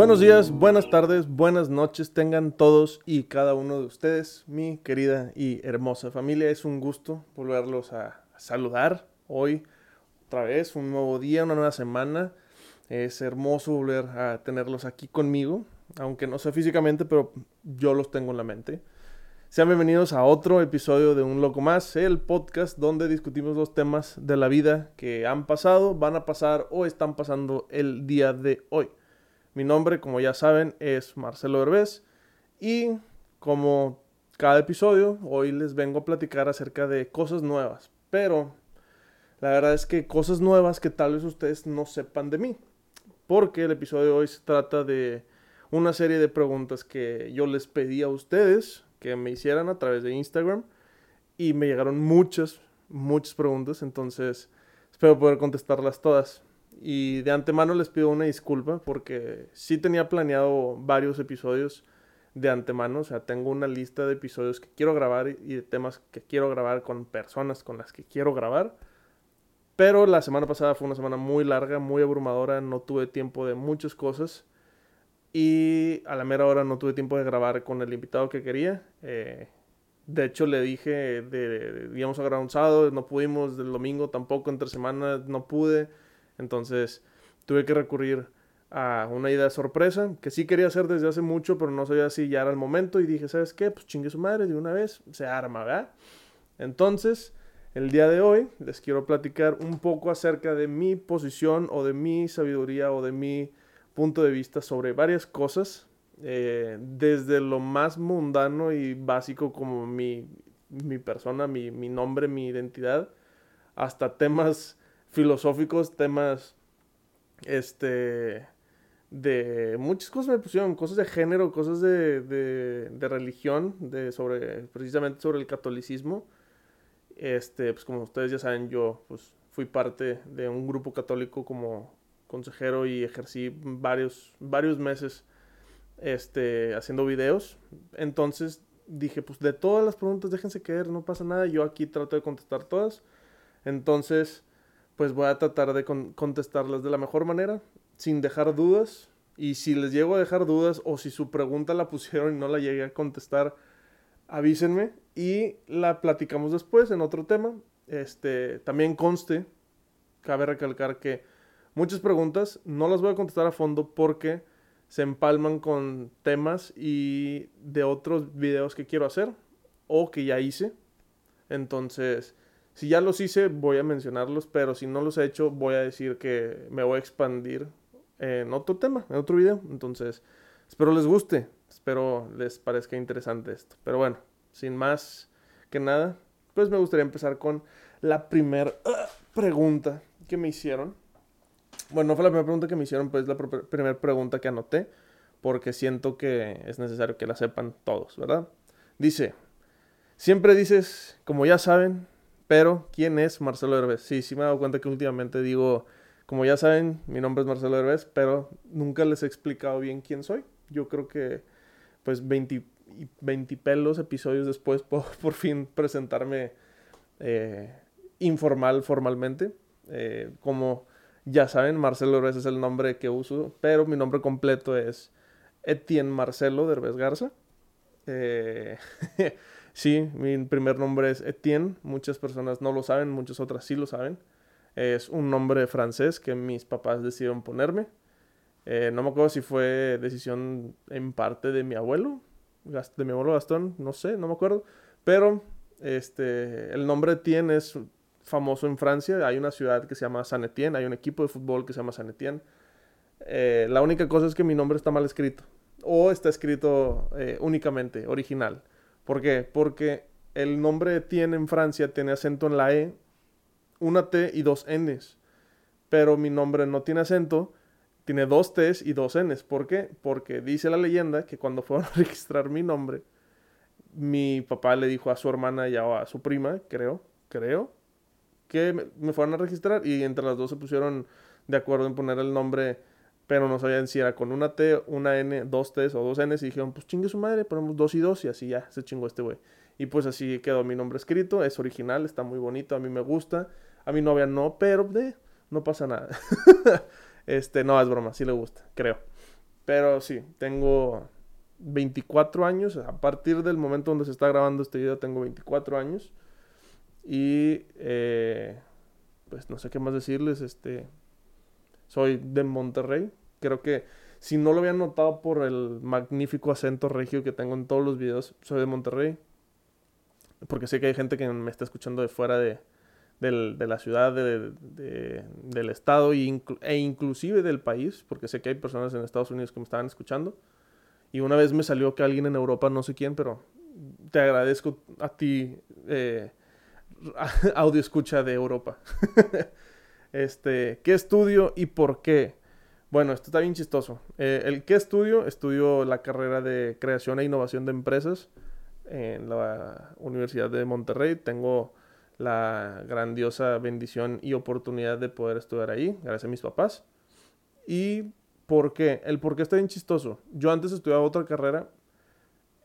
Buenos días, buenas tardes, buenas noches tengan todos y cada uno de ustedes, mi querida y hermosa familia. Es un gusto volverlos a saludar hoy otra vez, un nuevo día, una nueva semana. Es hermoso volver a tenerlos aquí conmigo, aunque no sea físicamente, pero yo los tengo en la mente. Sean bienvenidos a otro episodio de Un Loco Más, el podcast donde discutimos los temas de la vida que han pasado, van a pasar o están pasando el día de hoy. Mi nombre, como ya saben, es Marcelo Herbés y como cada episodio, hoy les vengo a platicar acerca de cosas nuevas, pero la verdad es que cosas nuevas que tal vez ustedes no sepan de mí, porque el episodio de hoy se trata de una serie de preguntas que yo les pedí a ustedes que me hicieran a través de Instagram y me llegaron muchas, muchas preguntas, entonces espero poder contestarlas todas. Y de antemano les pido una disculpa porque sí tenía planeado varios episodios de antemano, o sea, tengo una lista de episodios que quiero grabar y de temas que quiero grabar con personas con las que quiero grabar. Pero la semana pasada fue una semana muy larga, muy abrumadora, no tuve tiempo de muchas cosas. Y a la mera hora no tuve tiempo de grabar con el invitado que quería. Eh, de hecho, le dije, de, íbamos a un sábado, no pudimos, del domingo tampoco, entre semanas no pude. Entonces tuve que recurrir a una idea de sorpresa que sí quería hacer desde hace mucho, pero no sabía si ya era el momento. Y dije, ¿sabes qué? Pues chingue su madre, de una vez se arma, ¿verdad? Entonces, el día de hoy les quiero platicar un poco acerca de mi posición o de mi sabiduría o de mi punto de vista sobre varias cosas, eh, desde lo más mundano y básico como mi, mi persona, mi, mi, nombre, mi identidad, hasta temas filosóficos, temas este de muchas cosas me pusieron, cosas de género, cosas de, de, de religión, de sobre, precisamente sobre el catolicismo. Este, pues como ustedes ya saben, yo pues fui parte de un grupo católico como consejero y ejercí varios, varios meses este, haciendo videos. Entonces dije, pues de todas las preguntas déjense caer, no pasa nada. Yo aquí trato de contestar todas. Entonces, pues voy a tratar de contestarlas de la mejor manera, sin dejar dudas. Y si les llego a dejar dudas o si su pregunta la pusieron y no la llegué a contestar, avísenme y la platicamos después en otro tema. Este, también conste, cabe recalcar que muchas preguntas. No las voy a contestar a fondo porque se empalman con temas y de otros videos que quiero hacer o que ya hice. Entonces, si ya los hice, voy a mencionarlos, pero si no los he hecho, voy a decir que me voy a expandir en otro tema, en otro video. Entonces, espero les guste, espero les parezca interesante esto. Pero bueno, sin más que nada, pues me gustaría empezar con la primera ah, pregunta que me hicieron. Bueno, no fue la primera pregunta que me hicieron, pues la primera pregunta que anoté, porque siento que es necesario que la sepan todos, ¿verdad? Dice, siempre dices, como ya saben, pero ¿quién es Marcelo Herbes? Sí, sí me he dado cuenta que últimamente digo, como ya saben, mi nombre es Marcelo Herbes, pero nunca les he explicado bien quién soy. Yo creo que, pues, 20, 20 pelos episodios después puedo por fin presentarme eh, informal, formalmente. Eh, como ya saben, Marcelo Derbez es el nombre que uso, pero mi nombre completo es Etienne Marcelo Derbez Garza. Eh, sí, mi primer nombre es Etienne. Muchas personas no lo saben, muchas otras sí lo saben. Es un nombre francés que mis papás decidieron ponerme. Eh, no me acuerdo si fue decisión en parte de mi abuelo, de mi abuelo Gastón, no sé, no me acuerdo. Pero este, el nombre Etienne es famoso en Francia. Hay una ciudad que se llama Saint Etienne, hay un equipo de fútbol que se llama Saint Etienne. Eh, la única cosa es que mi nombre está mal escrito. O está escrito eh, únicamente, original. ¿Por qué? Porque el nombre Etienne en Francia tiene acento en la E, una T y dos Ns. Pero mi nombre no tiene acento, tiene dos T's y dos Ns. ¿Por qué? Porque dice la leyenda que cuando fueron a registrar mi nombre, mi papá le dijo a su hermana y a su prima, creo, creo, que me, fueron a registrar y entre las dos se pusieron de acuerdo en poner el nombre, pero no sabían si era con una T, una N, dos T's o dos N's y dijeron, pues chingue su madre, ponemos dos y dos y así ya se chingó este güey. Y pues así quedó mi nombre escrito, es original, está muy bonito, a mí me gusta, a mi novia no, pero de, no pasa nada. este, no, es broma, sí le gusta, creo. Pero sí, tengo 24 años. A partir del momento donde se está grabando este video, tengo 24 años. Y eh, pues no sé qué más decirles. Este, soy de Monterrey. Creo que si no lo habían notado por el magnífico acento regio que tengo en todos los videos, soy de Monterrey. Porque sé que hay gente que me está escuchando de fuera de, la ciudad, del estado e inclusive del país, porque sé que hay personas en Estados Unidos que me estaban escuchando. Y una vez me salió que alguien en Europa, no sé quién, pero te agradezco a ti, eh, audio escucha de Europa. este, ¿qué estudio y por qué? Bueno, esto está bien chistoso. Eh, el qué estudio, estudio la carrera de creación e innovación de empresas en la Universidad de Monterrey. Tengo la grandiosa bendición y oportunidad de poder estudiar ahí, gracias a mis papás. Y ¿Por qué? El por qué está bien chistoso. Yo antes estudiaba otra carrera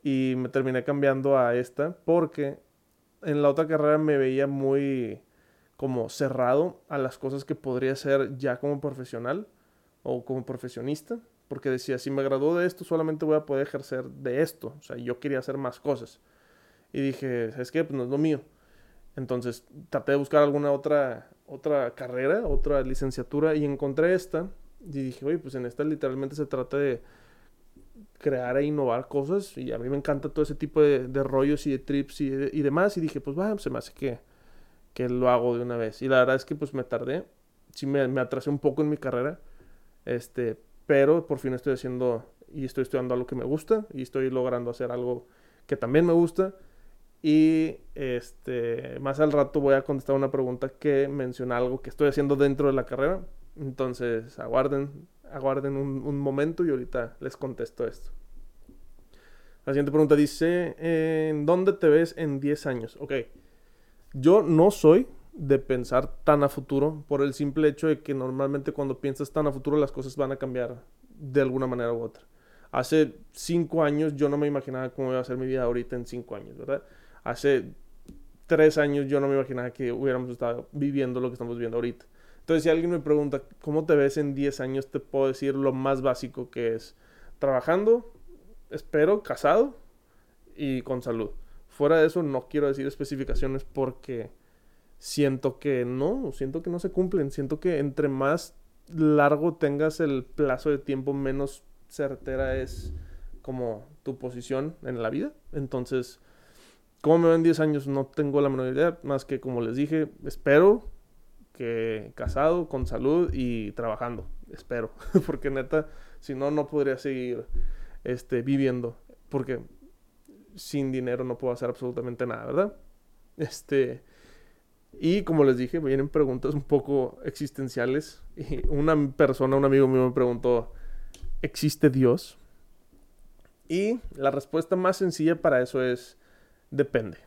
y me terminé cambiando a esta porque en la otra carrera me veía muy como cerrado a las cosas que podría hacer ya como profesional o como profesionista, porque decía, si me graduó de esto, solamente voy a poder ejercer de esto, o sea, yo quería hacer más cosas. Y dije, es que pues no es lo mío. Entonces traté de buscar alguna otra, otra carrera, otra licenciatura y encontré esta y dije, oye, pues en esta literalmente se trata de crear e innovar cosas. Y a mí me encanta todo ese tipo de, rollos y de trips y, demás. Y dije, pues va, se me hace que, que lo hago de una vez. Y la verdad es que pues me tardé. Sí me, me atrasé un poco en mi carrera. Este, pero por fin estoy haciendo y estoy estudiando algo que me gusta. Y estoy logrando hacer algo que también me gusta. Y este, más al rato voy a contestar una pregunta que menciona algo que estoy haciendo dentro de la carrera entonces, aguarden, aguarden un, momento y ahorita les contesto esto. La siguiente pregunta dice, ¿en dónde te ves en 10 años? Ok, yo no soy de pensar tan a futuro por el simple hecho de que normalmente cuando piensas tan a futuro las cosas van a cambiar de alguna manera u otra. Hace 5 años yo no me imaginaba cómo iba a ser mi vida ahorita en 5 años, ¿verdad? Hace 3 años yo no me imaginaba que hubiéramos estado viviendo lo que estamos viviendo ahorita. Entonces, si alguien me pregunta, ¿cómo te ves en 10 años? Te puedo decir lo más básico que es trabajando, espero, casado y con salud. Fuera de eso, no quiero decir especificaciones porque siento que no, siento que no se cumplen. Siento que entre más largo tengas el plazo de tiempo, menos certera es como tu posición en la vida. Entonces, ¿cómo me ven en 10 años? No tengo la menor idea, más que como les dije, espero que casado, con salud y trabajando. Espero. porque neta, si no, no podría seguir este, viviendo. Porque sin dinero no puedo hacer absolutamente nada, ¿verdad? Este. Y como les dije, vienen preguntas un poco existenciales. Y una persona, un amigo mío me preguntó, ¿existe Dios? Y la respuesta más sencilla para eso es, depende.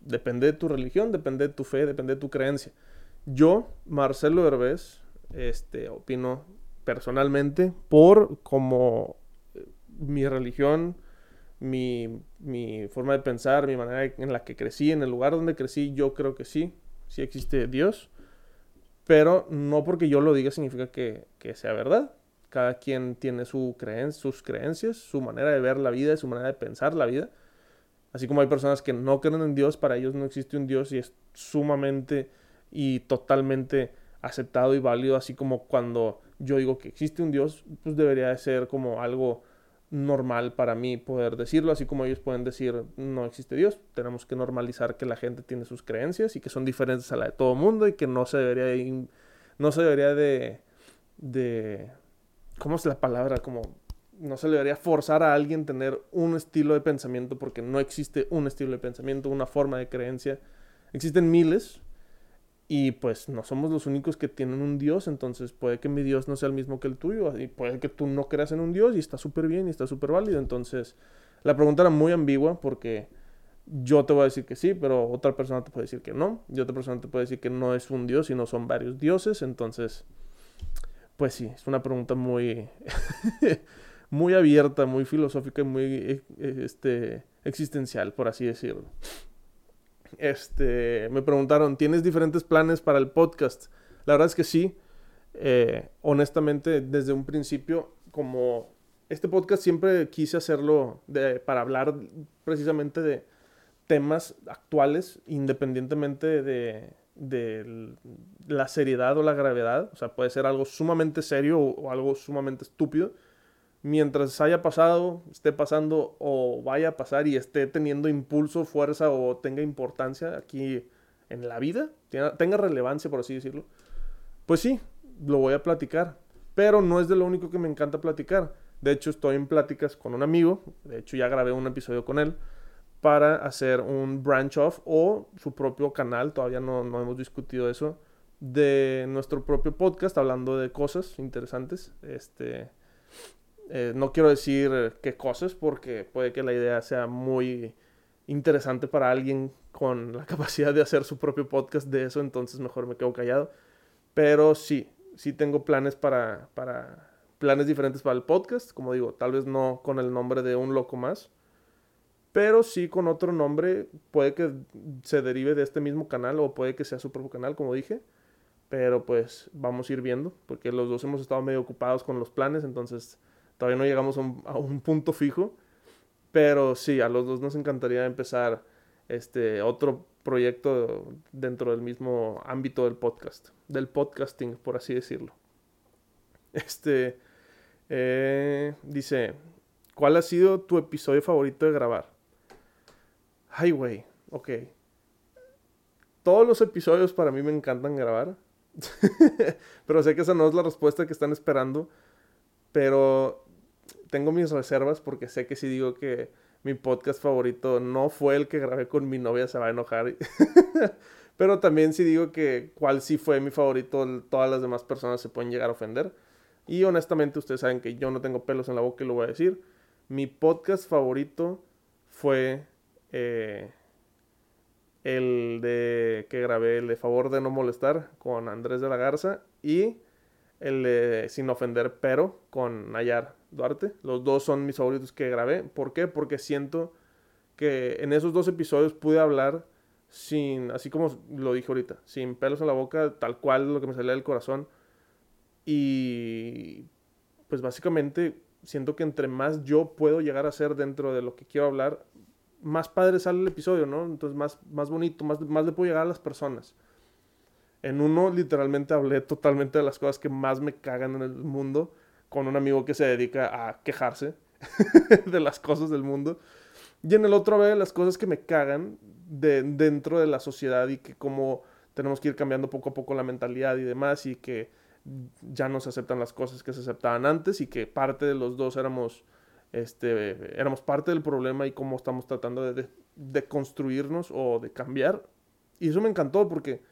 Depende de tu religión, depende de tu fe, depende de tu creencia. Yo, Marcelo Herbés, este, opino personalmente por como eh, mi religión, mi, mi, forma de pensar, mi manera en la que crecí, en el lugar donde crecí, yo creo que sí, sí existe Dios. Pero no porque yo lo diga significa que, que sea verdad. Cada quien tiene su creen sus creencias, su manera de ver la vida, su manera de pensar la vida. Así como hay personas que no creen en Dios, para ellos no existe un Dios y es sumamente y totalmente aceptado y válido, así como cuando yo digo que existe un Dios, pues debería de ser como algo normal para mí poder decirlo, así como ellos pueden decir no existe Dios, tenemos que normalizar que la gente tiene sus creencias y que son diferentes a la de todo mundo y que no se debería de, no se debería de, de ¿cómo es la palabra? Como no se debería forzar a alguien tener un estilo de pensamiento porque no existe un estilo de pensamiento, una forma de creencia. Existen miles, y pues no somos los únicos que tienen un Dios, entonces puede que mi Dios no sea el mismo que el tuyo, y puede que tú no creas en un Dios y está súper bien y está súper válido. Entonces, la pregunta era muy ambigua porque yo te voy a decir que sí, pero otra persona te puede decir que no, y otra persona te puede decir que no es un Dios, sino son varios dioses. Entonces, pues sí, es una pregunta muy, muy abierta, muy filosófica y muy eh, este, existencial, por así decirlo este, me preguntaron, ¿tienes diferentes planes para el podcast? La verdad es que sí. Eh, honestamente, desde un principio, como este podcast siempre quise hacerlo de, para hablar precisamente de temas actuales, independientemente de, de la seriedad o la gravedad. O sea, puede ser algo sumamente serio o, algo sumamente estúpido. Mientras haya pasado, esté pasando o vaya a pasar y esté teniendo impulso, fuerza o tenga importancia aquí en la vida, tenga relevancia, por así decirlo, pues sí, lo voy a platicar. Pero no es de lo único que me encanta platicar. De hecho, estoy en pláticas con un amigo. De hecho, ya grabé un episodio con él para hacer un branch off o su propio canal, todavía no, hemos discutido eso, de nuestro propio podcast hablando de cosas interesantes. Este, eh, no quiero decir qué cosas porque puede que la idea sea muy interesante para alguien con la capacidad de hacer su propio podcast de eso, entonces mejor me quedo callado. Pero sí, sí tengo planes para, para planes diferentes para el podcast, como digo, tal vez no con el nombre de un loco más, pero sí con otro nombre, puede que se derive de este mismo canal o puede que sea su propio canal, como dije. Pero pues vamos a ir viendo, porque los dos hemos estado medio ocupados con los planes, entonces todavía no llegamos a un, punto fijo. Pero sí, a los dos nos encantaría empezar este otro proyecto dentro del mismo ámbito del podcast, del podcasting, por así decirlo. Este eh, dice, ¿cuál ha sido tu episodio favorito de grabar? Ay, güey, ok. Todos los episodios para mí me encantan grabar. pero sé que esa no es la respuesta que están esperando. Pero tengo mis reservas porque sé que si digo que mi podcast favorito no fue el que grabé con mi novia, se va a enojar. pero también si digo que cuál sí fue mi favorito, todas las demás personas se pueden llegar a ofender. Y honestamente ustedes saben que yo no tengo pelos en la boca y lo voy a decir. Mi podcast favorito fue eh, el de que grabé, el de Favor de no molestar con Andrés de la Garza y el de Sin ofender pero con Nayar Duarte. Los dos son mis favoritos que grabé. ¿Por qué? Porque siento que en esos dos episodios pude hablar sin, así como lo dije ahorita, sin pelos en la boca, tal cual lo que me salía del corazón. Y pues básicamente siento que entre más yo puedo llegar a ser dentro de lo que quiero hablar, más padre sale el episodio, ¿no? Entonces más, más bonito, más, más le puedo llegar a las personas. En uno literalmente hablé totalmente de las cosas que más me cagan en el mundo con un amigo que se dedica a quejarse de las cosas del mundo. Y en el otro hablé de las cosas que me cagan de, dentro de la sociedad y que cómo tenemos que ir cambiando poco a poco la mentalidad y demás y que ya no se aceptan las cosas que se aceptaban antes y que parte de los dos éramos este, éramos parte del problema y cómo estamos tratando de, de, construirnos o de cambiar. Y eso me encantó porque,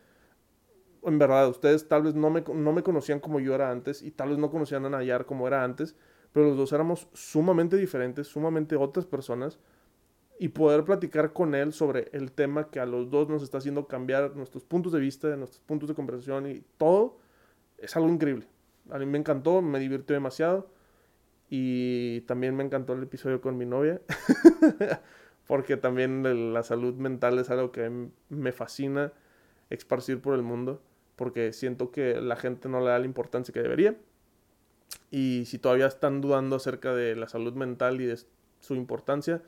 en verdad, ustedes tal vez no me, no me conocían como yo era antes y tal vez no conocían a Nayar como era antes, pero los dos éramos sumamente diferentes, sumamente otras personas. Y poder platicar con él sobre el tema que a los dos nos está haciendo cambiar nuestros puntos de vista, nuestros puntos de conversación y todo, es algo increíble. A mí me encantó, me divirtió demasiado. Y también me encantó el episodio con mi novia, porque también la salud mental es algo que me fascina esparcir por el mundo, porque siento que la gente no le da la importancia que debería. Y si todavía están dudando acerca de la salud mental y de su importancia,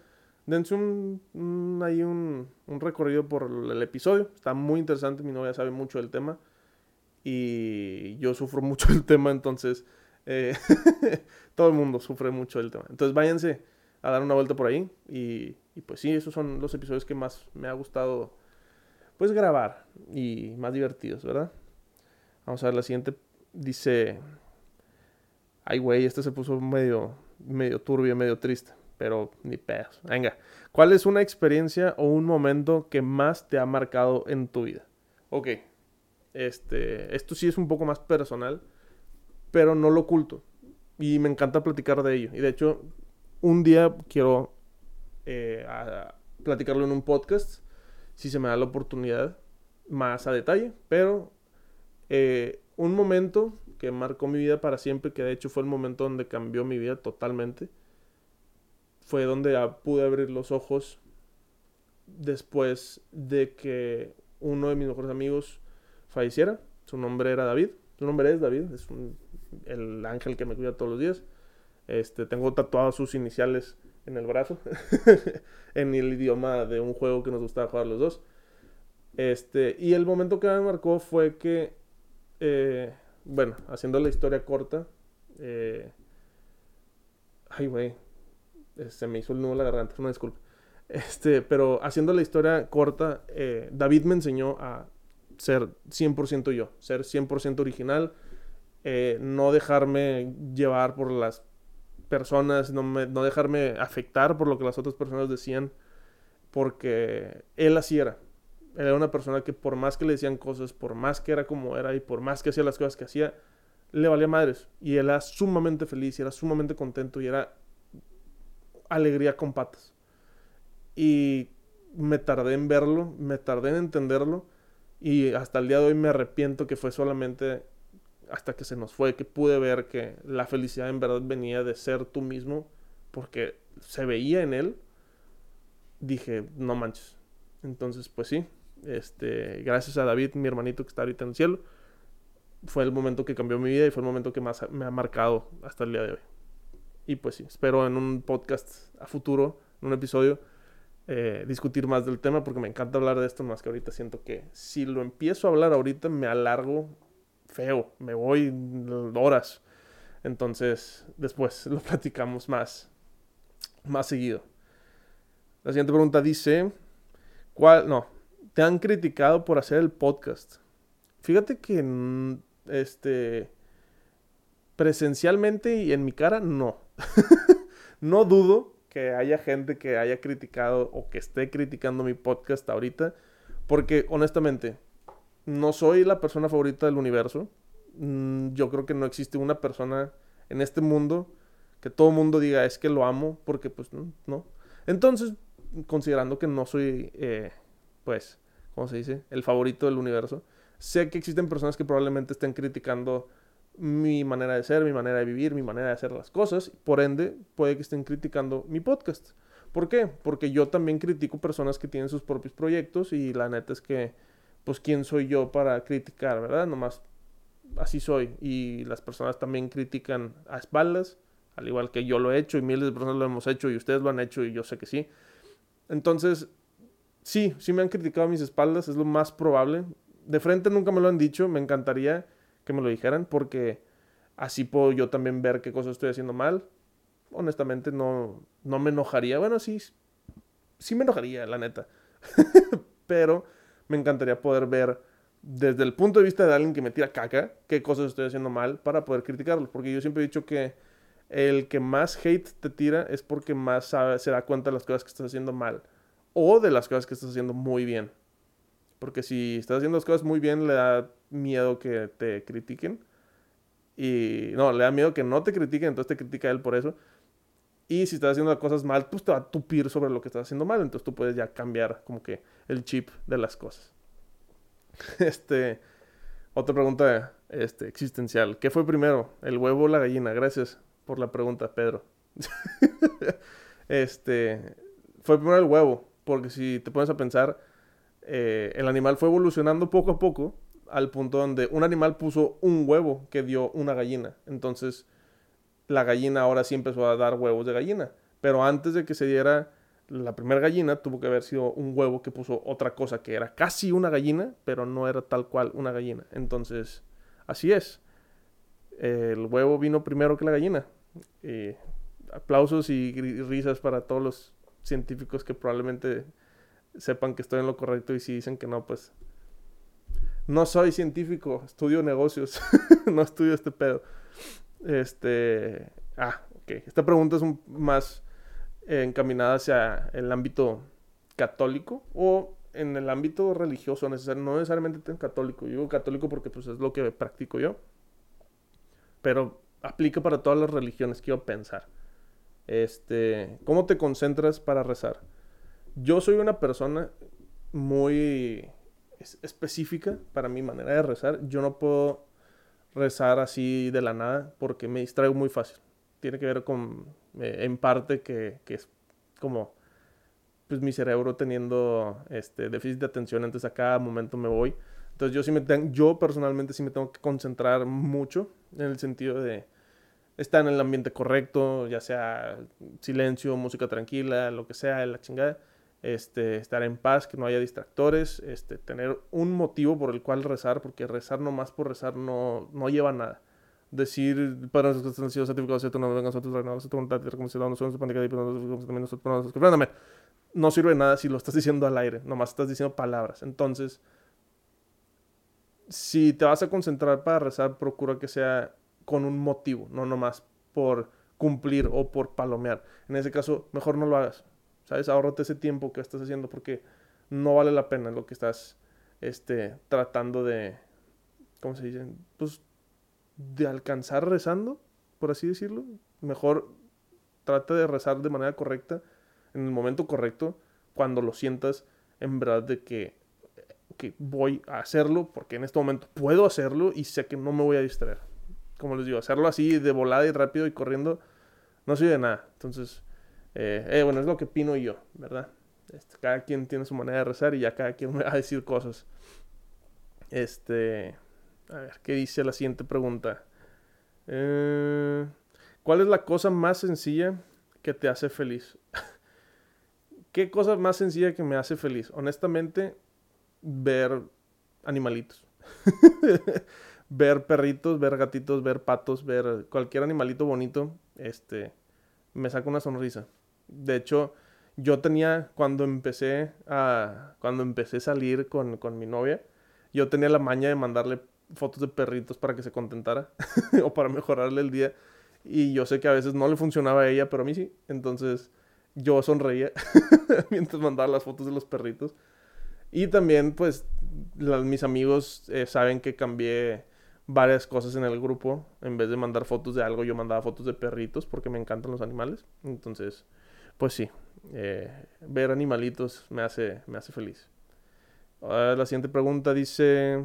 dense un, un, ahí un, un recorrido por el episodio. Está muy interesante, mi novia sabe mucho del tema y yo sufro mucho del tema, entonces eh, todo el mundo sufre mucho del tema. Entonces váyanse a dar una vuelta por ahí. Y, pues sí, esos son los episodios que más me ha gustado pues grabar y más divertidos, ¿verdad? Vamos a ver la siguiente. Dice, ay güey, este se puso medio, medio turbio, medio triste, pero ni pedos. Venga, ¿cuál es una experiencia o un momento que más te ha marcado en tu vida? Ok, este, esto sí es un poco más personal pero no lo oculto. Y me encanta platicar de ello. Y de hecho, un día quiero eh, platicarlo en un podcast, si se me da la oportunidad, más a detalle. Pero eh, un momento que marcó mi vida para siempre, que de hecho fue el momento donde cambió mi vida totalmente, fue donde pude abrir los ojos después de que uno de mis mejores amigos falleciera. Su nombre era David. Su nombre es David, es un el ángel que me cuida todos los días. Este, tengo tatuados sus iniciales en el brazo, en el idioma de un juego que nos gustaba jugar los dos. Este, y el momento que me marcó fue que, eh, bueno, haciendo la historia corta, eh, ay, güey, se me hizo el nudo en la garganta, una disculpa. Este, pero haciendo la historia corta, eh, David me enseñó a ser 100% yo, ser 100% original, no dejarme llevar por las personas, no, no dejarme afectar por lo que las otras personas decían, porque él así era. Él era una persona que por más que le decían cosas, por más que era como era y por más que hacía las cosas que hacía, le valía madres. Y él era sumamente feliz y era sumamente contento y era alegría con patas. Y me tardé en verlo, me tardé en entenderlo y hasta el día de hoy me arrepiento que fue solamente hasta que se nos fue, que pude ver que la felicidad en verdad venía de ser tú mismo, porque se veía en él, dije, no manches. Entonces, pues sí, este, gracias a David, mi hermanito que está ahorita en el cielo, fue el momento que cambió mi vida y fue el momento que más me ha marcado hasta el día de hoy. Y pues sí, espero en un podcast a futuro, en un episodio, eh, discutir más del tema porque me encanta hablar de esto, más que ahorita siento que si lo empiezo a hablar ahorita me alargo feo, me voy horas. Entonces, después lo platicamos más, más seguido. La siguiente pregunta dice, ¿cuál? No, te han criticado por hacer el podcast. Fíjate que, mm, este, presencialmente y en mi cara, no. no dudo que haya gente que haya criticado o que esté criticando mi podcast ahorita, porque honestamente, no soy la persona favorita del universo. Mm, yo creo que no existe una persona en este mundo que todo mundo diga es que lo amo, porque pues no. Entonces, considerando que no soy, eh, pues, ¿cómo se dice? El favorito del universo, sé que existen personas que probablemente estén criticando mi manera de ser, mi manera de vivir, mi manera de hacer las cosas. Por ende, puede que estén criticando mi podcast. ¿Por qué? Porque yo también critico personas que tienen sus propios proyectos y la neta es que pues quién soy yo para criticar, ¿verdad? Nomás así soy. Y las personas también critican a espaldas, al igual que yo lo he hecho y miles de personas lo hemos hecho y ustedes lo han hecho y yo sé que sí. Entonces, sí, sí me han criticado a mis espaldas, es lo más probable. De frente nunca me lo han dicho, me encantaría que me lo dijeran porque así puedo yo también ver qué cosas estoy haciendo mal. Honestamente no, no me enojaría, bueno, sí, sí me enojaría, la neta. Pero me encantaría poder ver desde el punto de vista de alguien que me tira caca qué cosas estoy haciendo mal para poder criticarlo. Porque yo siempre he dicho que el que más hate te tira es porque más se da cuenta de las cosas que estás haciendo mal o de las cosas que estás haciendo muy bien. Porque si estás haciendo las cosas muy bien, le da miedo que te critiquen. Y no, le da miedo que no te critiquen, entonces te critica él por eso. Y si estás haciendo cosas mal, pues te va a tupir sobre lo que estás haciendo mal. Entonces tú puedes ya cambiar como que el chip de las cosas. Este, otra pregunta este, existencial. ¿Qué fue primero, el huevo o la gallina? Gracias por la pregunta, Pedro. este, fue primero el huevo, porque si te pones a pensar, eh, el animal fue evolucionando poco a poco al punto donde un animal puso un huevo que dio una gallina. Entonces, la gallina ahora sí empezó a dar huevos de gallina. Pero antes de que se diera la primera gallina, tuvo que haber sido un huevo que puso otra cosa que era casi una gallina, pero no era tal cual una gallina. Entonces, así es. El huevo vino primero que la gallina. aplausos y risas para todos los científicos que probablemente sepan que estoy en lo correcto y si dicen que no, pues no soy científico, estudio negocios, no estudio este pedo. Este. Ah, ok. Esta pregunta es un, más encaminada hacia el ámbito católico o en el ámbito religioso, no necesariamente católico. Yo digo católico porque pues, es lo que practico yo. Pero aplica para todas las religiones, quiero pensar. Este, ¿cómo te concentras para rezar? Yo soy una persona muy específica para mi manera de rezar. Yo no puedo rezar así de la nada porque me distraigo muy fácil. Tiene que ver con, eh, en parte, que, que, es como pues mi cerebro teniendo este déficit de atención, entonces a cada momento me voy. Entonces yo sí me yo personalmente sí me tengo que concentrar mucho en el sentido de estar en el ambiente correcto, ya sea silencio, música tranquila, lo que sea, la chingada. Este, estar en paz, que no haya distractores, este, tener un motivo por el cual rezar, porque rezar nomás por rezar no, no lleva nada. Decir, no sirve nada si lo estás diciendo al aire, nomás estás diciendo palabras. Entonces, si te vas a concentrar para rezar, procura que sea con un motivo, no nomás por cumplir o por palomear. En ese caso, mejor no lo hagas. ¿Sabes? Ahorrate ese tiempo que estás haciendo porque no vale la pena lo que estás este, tratando de, ¿cómo se dice? Pues de alcanzar rezando, por así decirlo. Mejor trata de rezar de manera correcta, en el momento correcto, cuando lo sientas en verdad de que, que voy a hacerlo, porque en este momento puedo hacerlo y sé que no me voy a distraer como les digo, hacerlo así de volada y rápido y corriendo no sirve de nada. Entonces, eh, eh, bueno, es lo que opino yo, ¿verdad? Este, cada quien tiene su manera de rezar y ya cada quien me va a decir cosas. Este, a ver, ¿qué dice la siguiente pregunta? Eh, ¿Cuál es la cosa más sencilla que te hace feliz? ¿Qué cosa más sencilla que me hace feliz? Honestamente, ver animalitos. ver perritos, ver gatitos, ver patos, ver cualquier animalito bonito, este, me saca una sonrisa. De hecho, yo tenía, cuando empecé a, cuando empecé a salir con, con mi novia, yo tenía la maña de mandarle fotos de perritos para que se contentara o para mejorarle el día. Y yo sé que a veces no le funcionaba a ella, pero a mí sí. Entonces yo sonreía mientras mandaba las fotos de los perritos. Y también, pues, mis amigos eh, saben que cambié varias cosas en el grupo. En vez de mandar fotos de algo, yo mandaba fotos de perritos porque me encantan los animales. Entonces, pues sí, eh, ver animalitos me hace, me hace feliz. la siguiente pregunta dice,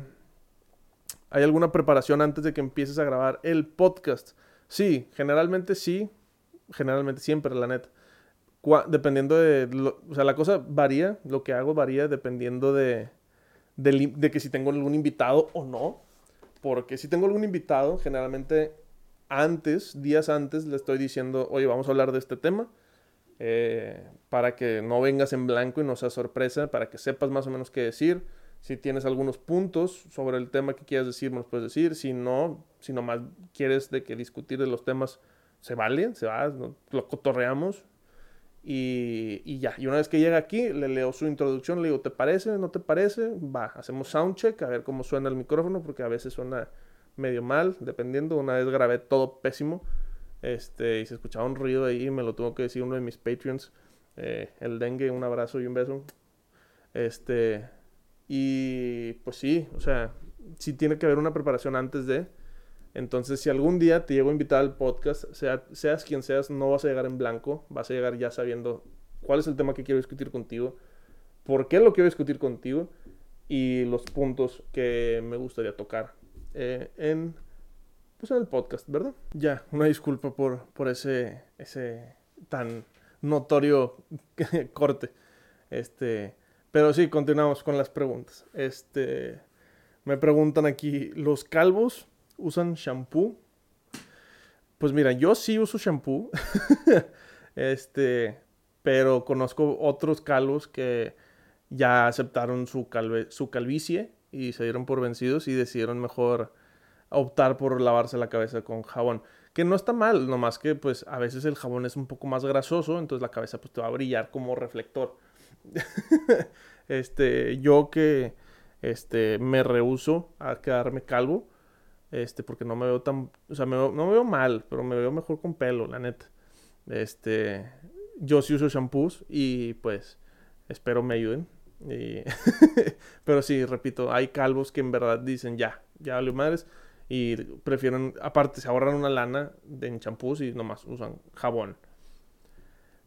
¿hay alguna preparación antes de que empieces a grabar el podcast? Sí, generalmente sí, generalmente siempre, la neta. dependiendo de, o sea, la cosa varía, lo que hago varía dependiendo de, de que si tengo algún invitado o no porque si tengo algún invitado, generalmente antes, días antes, le estoy diciendo, oye, vamos a hablar de este tema, eh, para que no vengas en blanco y no sea sorpresa, para que sepas más o menos qué decir. Si tienes algunos puntos sobre el tema que quieras decir, me los puedes decir. Si no, si nomás quieres de que discutir de los temas, se vale, se va, lo cotorreamos, y, ya, y una vez que llega aquí, le leo su introducción, le digo, ¿te parece? ¿No te parece? Va, hacemos soundcheck, a ver cómo suena el micrófono, porque a veces suena medio mal, dependiendo. Una vez grabé todo pésimo, este, y se escuchaba un ruido ahí, me lo tuvo que decir uno de mis Patreons, eh, el dengue, un abrazo y un beso. Este, y pues sí, o sea, sí tiene que haber una preparación antes de entonces, si algún día te llego a invitar al podcast, sea, seas quien seas, no vas a llegar en blanco, vas a llegar ya sabiendo cuál es el tema que quiero discutir contigo, por qué lo quiero discutir contigo y los puntos que me gustaría tocar eh, en, pues en el podcast, ¿verdad? Ya, una disculpa por, por ese, ese tan notorio corte. Este, pero sí, continuamos con las preguntas. Este, me preguntan aquí, ¿los calvos usan shampoo. Pues mira, yo sí uso shampoo. este, pero conozco otros calvos que ya aceptaron su, su calvicie y se dieron por vencidos y decidieron mejor optar por lavarse la cabeza con jabón. Que no está mal, nomás que pues a veces el jabón es un poco más grasoso, entonces la cabeza pues te va a brillar como reflector. este, yo que este, me rehuso a quedarme calvo, este, porque no me veo tan, o sea, no me veo mal, pero me veo mejor con pelo, la neta. Este, yo sí uso shampoos y pues espero me ayuden. pero sí, repito, hay calvos que en verdad dicen ya, ya vale madres y prefieren, aparte se ahorran una lana en champús y nomás usan jabón.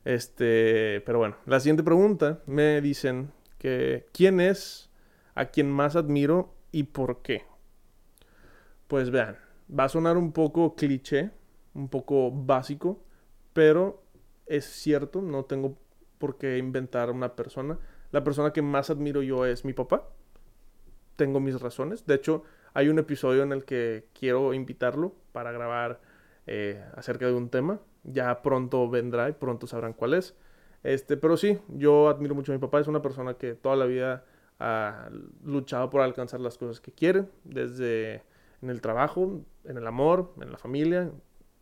Este, pero bueno, la siguiente pregunta me dicen que quién es a quien más admiro y por qué. Pues vean, va a sonar un poco cliché, un poco básico, pero es cierto, no tengo por qué inventar una persona. La persona que más admiro yo es mi papá. Tengo mis razones. De hecho, hay un episodio en el que quiero invitarlo para grabar eh, acerca de un tema. Ya pronto vendrá y pronto sabrán cuál es. Este, pero sí, yo admiro mucho a mi papá. Es una persona que toda la vida ha luchado por alcanzar las cosas que quiere, desde en el trabajo, en el amor, en la familia,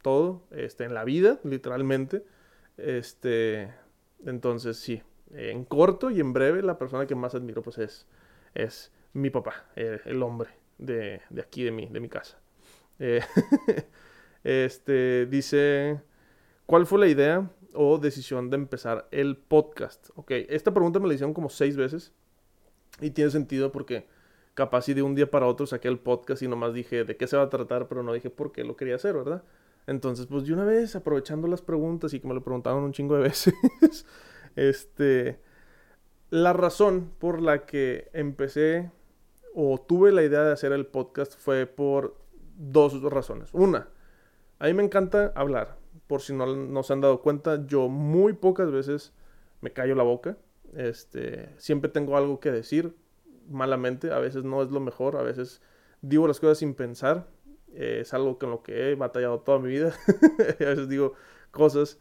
todo, este, en la vida, literalmente. Este, entonces sí, en corto y en breve, la persona que más admiro pues es, es mi papá, el, hombre de, de, aquí, de mi, de mi casa. Eh, este, dice, ¿cuál fue la idea o decisión de empezar el podcast? Ok, esta pregunta me la hicieron como seis veces y tiene sentido porque capaz y de un día para otro saqué el podcast y nomás dije de qué se va a tratar, pero no dije por qué lo quería hacer, ¿verdad? Entonces, pues de una vez, aprovechando las preguntas y que me lo preguntaron un chingo de veces, este, la razón por la que empecé o tuve la idea de hacer el podcast fue por dos razones. Una, a mí me encanta hablar. Por si no, no se han dado cuenta, yo muy pocas veces me callo la boca. Este, siempre tengo algo que decir malamente, a veces no es lo mejor, a veces digo las cosas sin pensar, eh, es algo con lo que he batallado toda mi vida, a veces digo cosas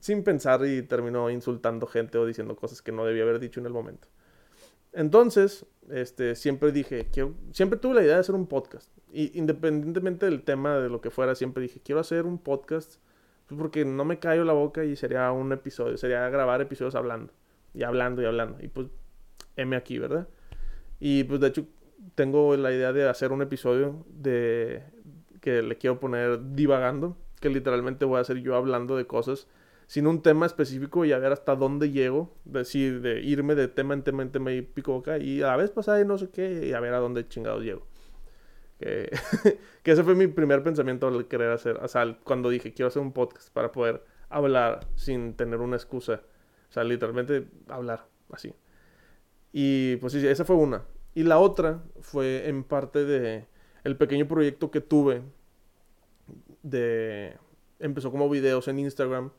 sin pensar y termino insultando gente o diciendo cosas que no debía haber dicho en el momento. Entonces, este, siempre dije, quiero, siempre tuve la idea de hacer un podcast. Y independientemente del tema, de lo que fuera, siempre dije, quiero hacer un podcast pues porque no me callo la boca y sería un episodio, sería grabar episodios hablando y hablando y hablando. Y pues, M aquí, ¿verdad? Y pues de hecho tengo la idea de hacer un episodio de que le quiero poner divagando, que literalmente voy a hacer yo hablando de cosas sin un tema específico y a ver hasta dónde llego, decir, de irme de tema en tema en tema y pico acá y a la vez pasada y no sé qué y a ver a dónde chingados llego. Que, que ese fue mi primer pensamiento al querer hacer, o sea, cuando dije quiero hacer un podcast para poder hablar sin tener una excusa o sea, literalmente hablar así. Y pues sí, esa fue una. Y la otra fue en parte de el pequeño proyecto que tuve de empezó como videos en Instagram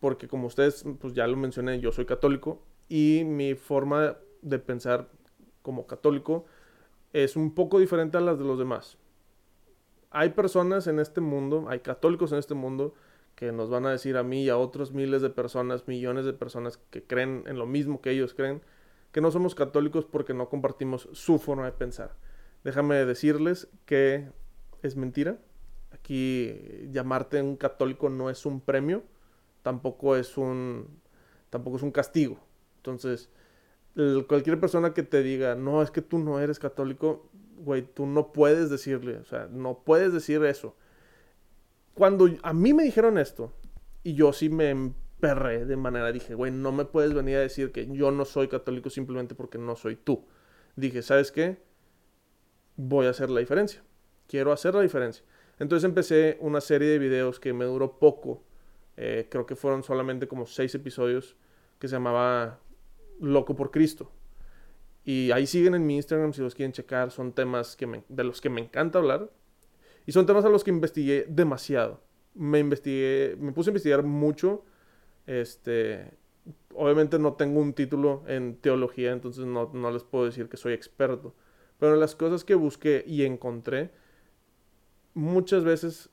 porque como ustedes pues ya lo mencioné, yo soy católico y mi forma de pensar como católico es un poco diferente a las de los demás. Hay personas en este mundo, hay católicos en este mundo que nos van a decir a mí y a otros miles de personas, millones de personas que creen en lo mismo que ellos creen, que no somos católicos porque no compartimos su forma de pensar. Déjame decirles que es mentira. Aquí llamarte un católico no es un premio, tampoco es un tampoco es un castigo. Entonces, cualquier persona que te diga, "No, es que tú no eres católico", güey, tú no puedes decirle, o sea, no puedes decir eso cuando a mí me dijeron esto, y yo sí me emperré de manera, dije, güey, no me puedes venir a decir que yo no soy católico simplemente porque no soy tú. Dije, ¿sabes qué? Voy a hacer la diferencia. Quiero hacer la diferencia. Entonces empecé una serie de videos que me duró poco. Eh, creo que fueron solamente como seis episodios que se llamaba Loco por Cristo. Y ahí siguen en mi Instagram si los quieren checar. Son temas que de los que me encanta hablar. Y son temas a los que investigué demasiado. Me investigué, me puse a investigar mucho. Este, obviamente no tengo un título en teología, entonces no, no les puedo decir que soy experto. Pero las cosas que busqué y encontré, muchas veces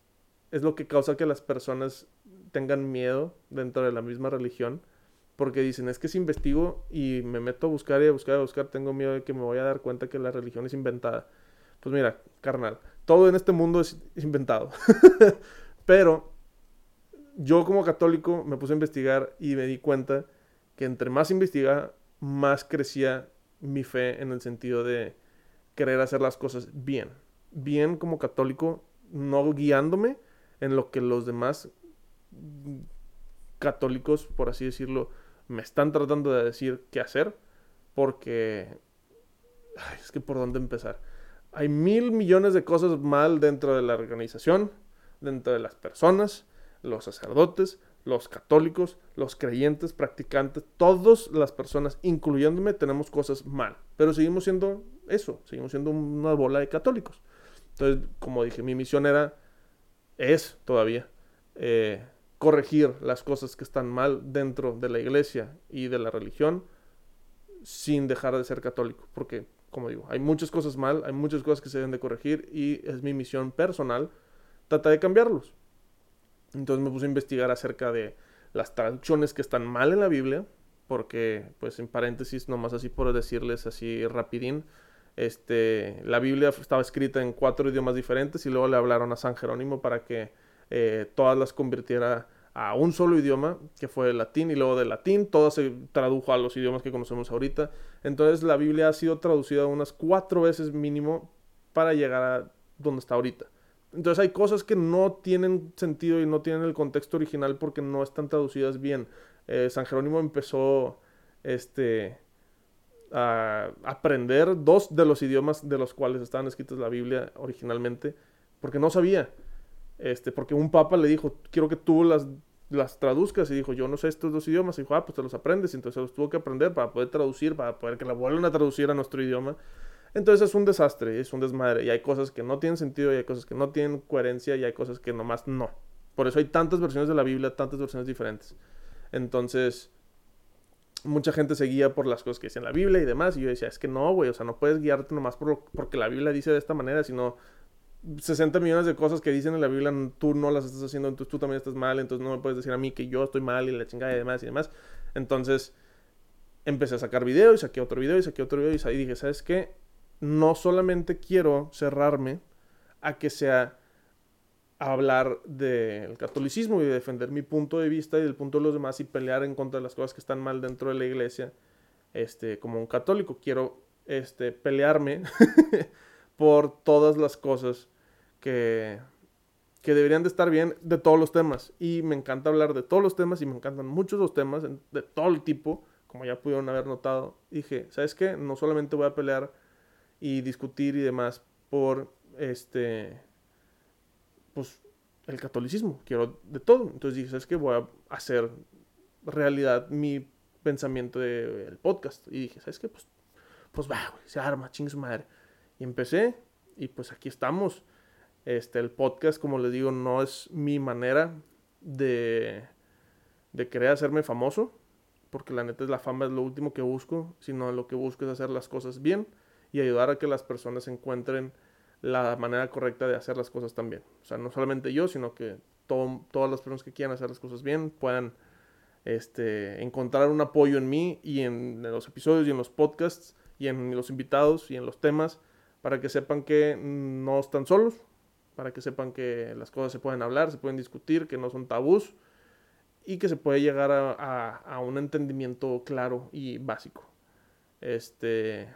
es lo que causa que las personas tengan miedo dentro de la misma religión. Porque dicen, es que si investigo y me meto a buscar y a buscar y a buscar, tengo miedo de que me voy a dar cuenta que la religión es inventada. Pues mira, carnal, todo en este mundo es, inventado. Pero yo como católico me puse a investigar y me di cuenta que entre más investigaba, más crecía mi fe en el sentido de querer hacer las cosas bien. Bien como católico, no guiándome en lo que los demás católicos, por así decirlo, me están tratando de decir qué hacer, porque es que por dónde empezar hay mil millones de cosas mal dentro de la organización, dentro de las personas, los sacerdotes, los católicos, los creyentes, practicantes, todas las personas, incluyéndome, tenemos cosas mal. Pero seguimos siendo eso, seguimos siendo una bola de católicos. Entonces, como dije, mi misión era, es todavía, eh, corregir las cosas que están mal dentro de la iglesia y de la religión sin dejar de ser católico. Porque como digo, hay muchas cosas mal, hay muchas cosas que se deben de corregir y es mi misión personal tratar de cambiarlos. Entonces me puse a investigar acerca de las traducciones que están mal en la Biblia, porque, pues en paréntesis, nomás así por decirles así rapidín, este, la Biblia estaba escrita en cuatro idiomas diferentes y luego le hablaron a San Jerónimo para que eh, todas las convirtiera a un solo idioma, que fue el latín, y luego del latín todo se tradujo a los idiomas que conocemos ahorita. Entonces la Biblia ha sido traducida unas cuatro veces mínimo para llegar a donde está ahorita. Entonces hay cosas que no tienen sentido y no tienen el contexto original porque no están traducidas bien. Eh, San Jerónimo empezó este, a aprender dos de los idiomas de los cuales estaban escritas la Biblia originalmente porque no sabía. Este, porque un papa le dijo, quiero que tú las, las traduzcas. Y dijo, yo no sé estos dos idiomas. Y dijo, ah, pues te los aprendes. Y entonces los tuvo que aprender para poder traducir, para poder que la vuelvan a traducir a nuestro idioma. Entonces es un desastre, es un desmadre. Y hay cosas que no tienen sentido, y hay cosas que no tienen coherencia, y hay cosas que nomás no. Por eso hay tantas versiones de la Biblia, tantas versiones diferentes. Entonces, mucha gente se guía por las cosas que dice en la Biblia y demás. Y yo decía, es que no, güey, o sea, no puedes guiarte nomás por porque la Biblia dice de esta manera, sino 60 millones de cosas que dicen en la Biblia, tú no las estás haciendo, entonces tú también estás mal, entonces no me puedes decir a mí que yo estoy mal y la chingada y demás y demás. Entonces empecé a sacar video y saqué otro video y saqué otro video y ahí dije, ¿sabes qué? No solamente quiero cerrarme a que sea hablar del catolicismo y defender mi punto de vista y del punto de los demás y pelear en contra de las cosas que están mal dentro de la iglesia, este, como un católico. Quiero este, pelearme por todas las cosas que, que deberían de estar bien de todos los temas. Y me encanta hablar de todos los temas y me encantan muchos los temas de todo el tipo, como ya pudieron haber notado. dije, ¿sabes qué? No solamente voy a pelear y discutir y demás por este pues el catolicismo, quiero de todo. Entonces dije, ¿sabes qué? Voy a hacer realidad mi pensamiento del podcast. Y dije, ¿sabes qué? Pues, pues va, güey, se arma, ching su madre. Y empecé, y pues aquí estamos. Este, el podcast, como les digo, no es mi manera de, de querer hacerme famoso, porque la neta es la fama es lo último que busco, sino lo que busco es hacer las cosas bien y ayudar a que las personas encuentren la manera correcta de hacer las cosas también. O sea, no solamente yo, sino que todas las personas que quieran hacer las cosas bien puedan este, encontrar un apoyo en mí y en los episodios y en los podcasts y en los invitados y en los temas para que sepan que no están solos, para que sepan que las cosas se pueden hablar, se pueden discutir, que no son tabús y que se puede llegar a, un entendimiento claro y básico. Este,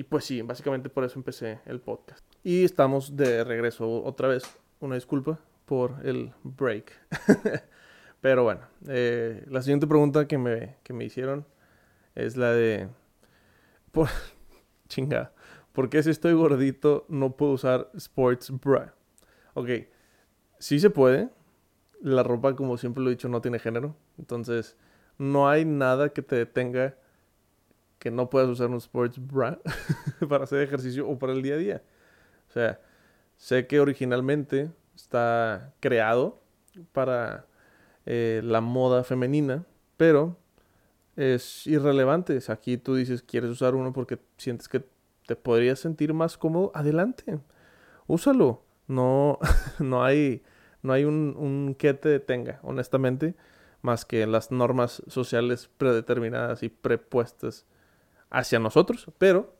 y pues sí, básicamente por eso empecé el podcast. Y estamos de regreso otra vez. Una disculpa por el break. Pero bueno, eh, la siguiente pregunta que me, que me hicieron es la de... Por, chinga, ¿Por qué si estoy gordito no puedo usar sports bra? Ok, sí se puede. La ropa, como siempre lo he dicho, no tiene género. Entonces, no hay nada que te detenga que no puedas usar un sports bra para hacer ejercicio o para el día a día. O sea, sé que originalmente está creado para eh, la moda femenina, pero es irrelevante. Aquí tú dices, quieres usar uno porque sientes que te podrías sentir más cómodo, adelante, úsalo. No, no hay, no hay un, un que te detenga, honestamente, más que las normas sociales predeterminadas y prepuestas hacia nosotros. Pero,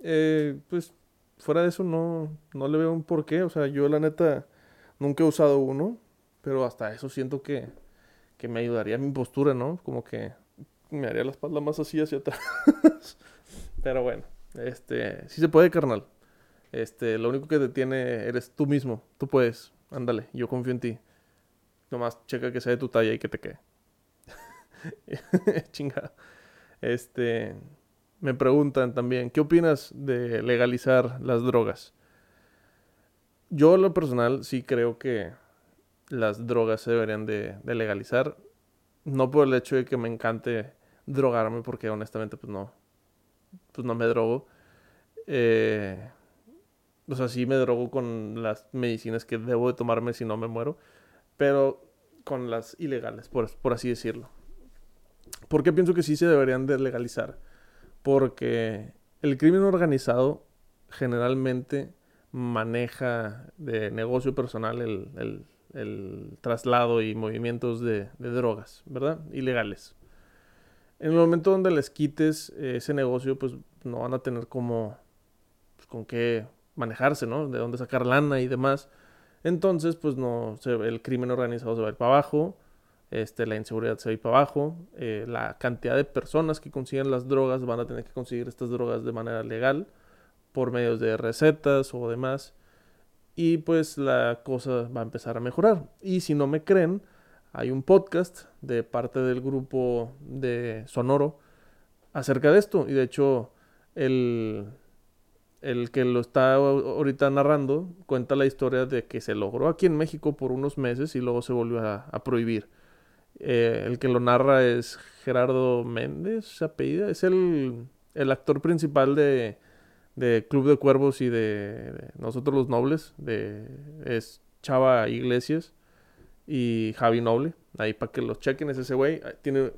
eh, pues, fuera de eso no, no le veo un porqué. O sea, yo la neta nunca he usado uno, pero hasta eso siento que, que me ayudaría mi postura, ¿no? Como que me haría la espalda más así hacia atrás. pero bueno. Este, sí se puede, carnal. Este, lo único que te tiene eres tú mismo. Tú puedes. Ándale, yo confío en ti. Nomás checa que sea de tu talla y que te quede. Chinga. Este, me preguntan también, ¿qué opinas de legalizar las drogas? Yo, lo personal, sí creo que las drogas se deberían de, legalizar. No por el hecho de que me encante drogarme, porque honestamente, pues no, pues no me drogo. Eh, o sea, sí me drogo con las medicinas que debo de tomarme si no me muero, pero con las ilegales, por así decirlo. ¿Por qué pienso que sí se deberían de legalizar? Porque el crimen organizado generalmente maneja de negocio personal el, traslado y movimientos de, drogas, ¿verdad? Ilegales. En el momento donde les quites ese negocio, pues no van a tener como pues, con qué manejarse, ¿no? De dónde sacar lana y demás. Entonces, pues no, se, el crimen organizado se va a ir para abajo, este, la inseguridad se va a ir para abajo, eh, la cantidad de personas que consiguen las drogas van a tener que conseguir estas drogas de manera legal por medios de recetas o demás. Y pues la cosa va a empezar a mejorar. Y si no me creen, hay un podcast de parte del grupo de Sonoro acerca de esto. Y de hecho, el, el que lo está ahorita narrando cuenta la historia de que se logró aquí en México por unos meses y luego se volvió a, prohibir. Eh, el que lo narra es Gerardo Méndez, se es el, el actor principal de, de, Club de Cuervos y de, Nosotros los Nobles, de, es Chava Iglesias y Javi Noble, ahí para que los chequen, es ese güey, tiene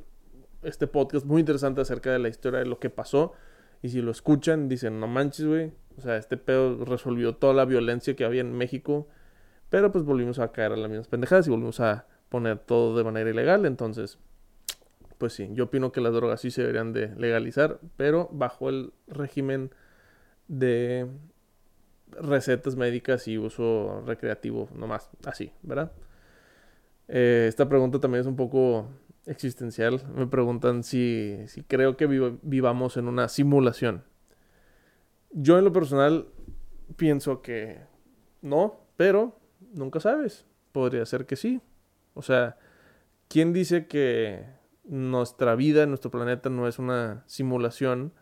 este podcast muy interesante acerca de la historia de lo que pasó y si lo escuchan, dicen, no manches, güey. O sea, este pedo resolvió toda la violencia que había en México. Pero pues volvimos a caer a las mismas pendejadas y volvimos a poner todo de manera ilegal. Entonces, pues sí, yo opino que las drogas sí se deberían de legalizar, pero bajo el régimen de recetas médicas y uso recreativo, nomás así, ¿verdad? Eh, esta pregunta también es un poco existencial. Me preguntan si, si creo que vivamos en una simulación. Yo en lo personal pienso que no, pero nunca sabes. Podría ser que sí. O sea, ¿quién dice que nuestra vida, nuestro planeta no es una simulación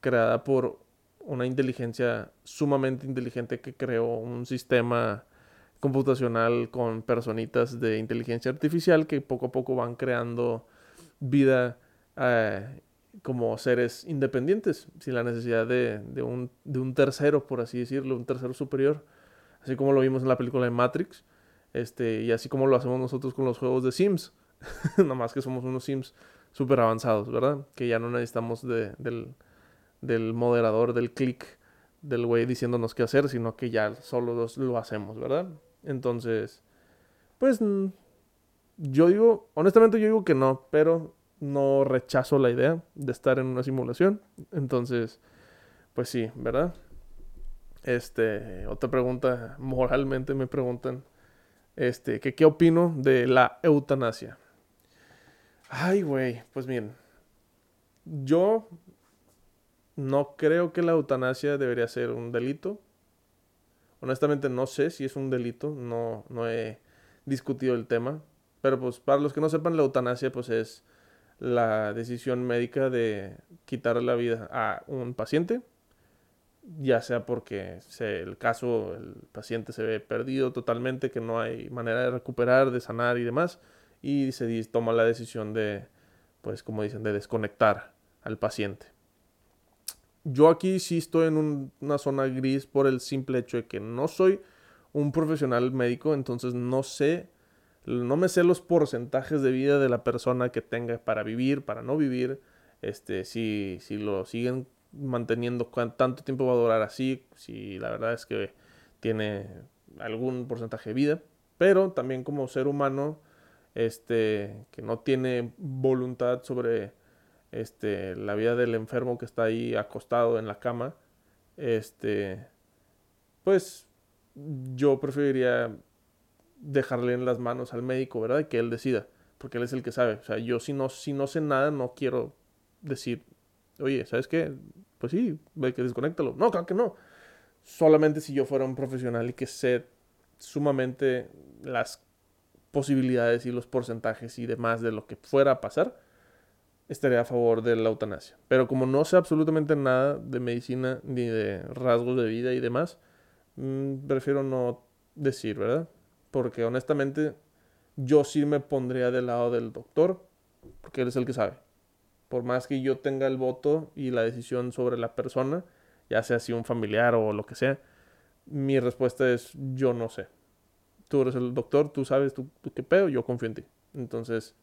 creada por una inteligencia sumamente inteligente que creó un sistema computacional con personitas de inteligencia artificial que poco a poco van creando vida eh, como seres independientes, sin la necesidad de, un, de, un, tercero, por así decirlo, un tercero superior, así como lo vimos en la película de Matrix, este, y así como lo hacemos nosotros con los juegos de Sims, nomás que somos unos Sims súper avanzados, ¿verdad? Que ya no necesitamos de, del, del moderador, del click, del güey diciéndonos qué hacer, sino que ya solo lo hacemos, ¿verdad? Entonces, pues yo digo, honestamente yo digo que no, pero no rechazo la idea de estar en una simulación. Entonces, pues sí, ¿verdad? Este, otra pregunta, moralmente me preguntan, este, que qué opino de la eutanasia. Ay, güey, pues bien, yo no creo que la eutanasia debería ser un delito. Honestamente no sé si es un delito, no, no he discutido el tema. Pero pues para los que no sepan, la eutanasia pues es la decisión médica de quitar la vida a un paciente, ya sea porque el caso, el paciente se ve perdido totalmente, que no hay manera de recuperar, de sanar y demás, y se toma la decisión de, pues como dicen, de desconectar al paciente. Yo aquí sí estoy en una zona gris por el simple hecho de que no soy un profesional médico, entonces no sé, no me sé los porcentajes de vida de la persona que tenga para vivir, para no vivir, este, si, si lo siguen manteniendo, tanto tiempo va a durar así, si la verdad es que tiene algún porcentaje de vida, pero también como ser humano, este, que no tiene voluntad sobre este, la vida del enfermo que está ahí acostado en la cama, este, pues yo preferiría dejarle en las manos al médico, ¿verdad? Que él decida, porque él es el que sabe. O sea, yo si no, si no sé nada, no quiero decir, oye, ¿sabes qué? Pues sí, ve que desconéctalo. No, claro que no. Solamente si yo fuera un profesional y que sé sumamente las posibilidades y los porcentajes y demás de lo que fuera a pasar, estaría a favor de la eutanasia. Pero como no sé absolutamente nada de medicina ni de rasgos de vida y demás, mm, prefiero no decir, ¿verdad? Porque honestamente yo sí me pondría del lado del doctor, porque él es el que sabe. Por más que yo tenga el voto y la decisión sobre la persona, ya sea si un familiar o lo que sea, mi respuesta es yo no sé. Tú eres el doctor, tú sabes tú, qué pedo, yo confío en ti. Entonces,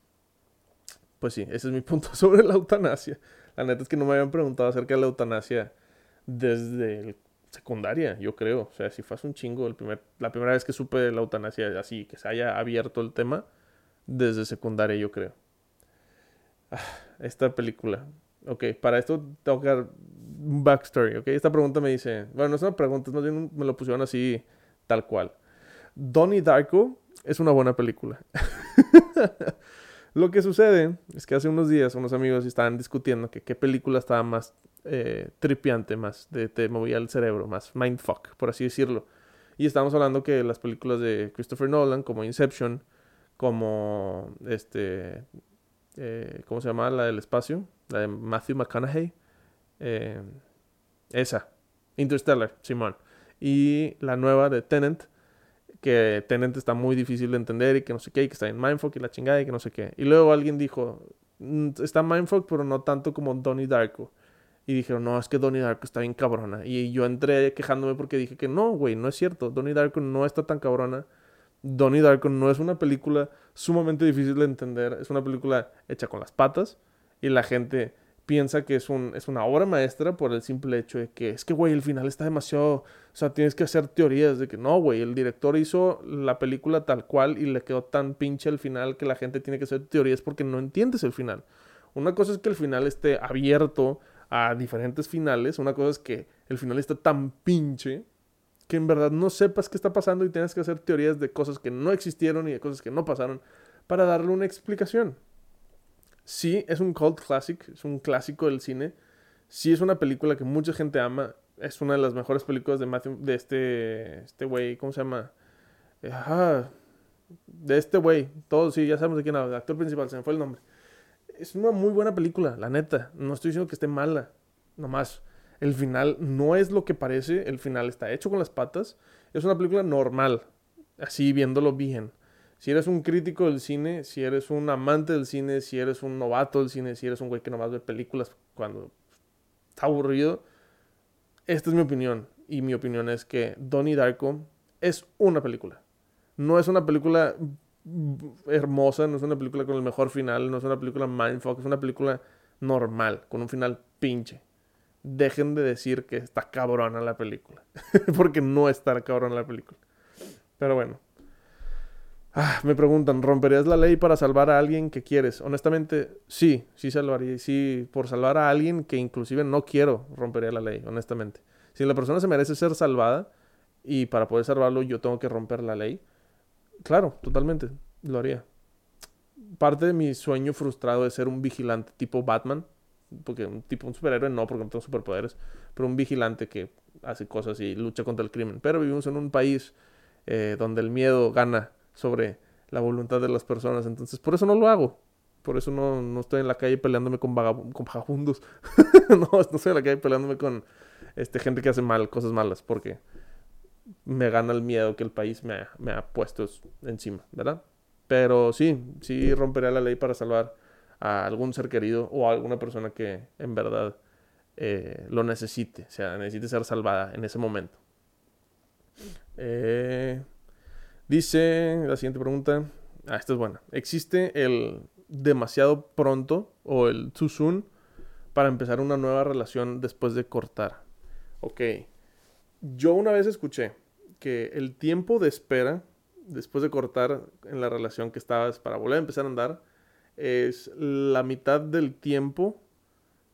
pues sí, ese es mi punto sobre la eutanasia. La neta es que no me habían preguntado acerca de la eutanasia desde el secundaria, yo creo. O sea, si fue hace un chingo el primer, la primera vez que supe de la eutanasia así, que se haya abierto el tema, desde secundaria, yo creo. Esta película. Ok, para esto tengo que dar backstory, ok. Esta pregunta me dice, bueno, no es una pregunta, bien me lo pusieron así, tal cual. Donnie Darko es una buena película. Lo que sucede es que hace unos días unos amigos estaban discutiendo que qué película estaba más eh, tripiante, más de, te movía el cerebro, más mindfuck, por así decirlo. Y estábamos hablando que las películas de Christopher Nolan, como Inception, como este, eh, ¿cómo se llama? La del espacio, la de Matthew McConaughey, eh, esa, Interstellar, Simón. Y la nueva de Tenant, que Tenant está muy difícil de entender y que no sé qué, y que está en Mindfuck y la chingada y que no sé qué. Y luego alguien dijo, mm, está Mindfuck, pero no tanto como Donnie Darko. Y dijeron, no, es que Donnie Darko está bien cabrona. Y yo entré quejándome porque dije que no, güey, no es cierto. Donnie Darko no está tan cabrona. Donnie Darko no es una película sumamente difícil de entender. Es una película hecha con las patas. Y la gente piensa que es, un, es una obra maestra por el simple hecho de que es que, güey, el final está demasiado... O sea, tienes que hacer teorías de que no, güey, el director hizo la película tal cual y le quedó tan pinche el final que la gente tiene que hacer teorías porque no entiendes el final. Una cosa es que el final esté abierto a diferentes finales, una cosa es que el final está tan pinche que en verdad no sepas qué está pasando y tienes que hacer teorías de cosas que no existieron y de cosas que no pasaron para darle una explicación sí es un cult classic, es un clásico del cine. Sí es una película que mucha gente ama. Es una de las mejores películas de Matthew, de este, este güey, ¿cómo se llama? Ajá, de este güey. Todos, sí, ya sabemos de quién habla. El actor principal, se me fue el nombre. Es una muy buena película, la neta. No estoy diciendo que esté mala. Nomás, el final no es lo que parece. El final está hecho con las patas. Es una película normal. Así viéndolo bien si eres un crítico del cine, si eres un amante del cine, si eres un novato del cine, si eres un güey que nomás ve películas cuando está aburrido, esta es mi opinión. Y mi opinión es que Donnie Darko es una película. No es una película hermosa, no es una película con el mejor final, no es una película mindfuck, es una película normal, con un final pinche. Dejen de decir que está cabrona la película, porque no está cabrona la película. Pero bueno, Ah, me preguntan, ¿romperías la ley para salvar a alguien que quieres? Honestamente, sí, sí salvaría. Sí, por salvar a alguien que inclusive no quiero, rompería la ley, honestamente. Si la persona se merece ser salvada y para poder salvarlo yo tengo que romper la ley, claro, totalmente, lo haría. Parte de mi sueño frustrado es ser un vigilante tipo Batman, porque un tipo un superhéroe no, porque no tengo superpoderes, pero un vigilante que hace cosas y lucha contra el crimen. Pero vivimos en un país eh, donde el miedo gana sobre la voluntad de las personas. Entonces, por eso no lo hago. Por eso no, no estoy en la calle peleándome con, vagabundos. no, no estoy en la calle peleándome con este, gente que hace mal, cosas malas, porque me gana el miedo que el país me, me ha puesto encima, ¿verdad? Pero sí, sí rompería la ley para salvar a algún ser querido o a alguna persona que en verdad eh, lo necesite, o sea, necesite ser salvada en ese momento. Eh, Dice la siguiente pregunta. Ah, esta es buena. ¿Existe el demasiado pronto o el too soon para empezar una nueva relación después de cortar? Ok. Yo una vez escuché que el tiempo de espera después de cortar en la relación que estabas para volver a empezar a andar es la mitad del tiempo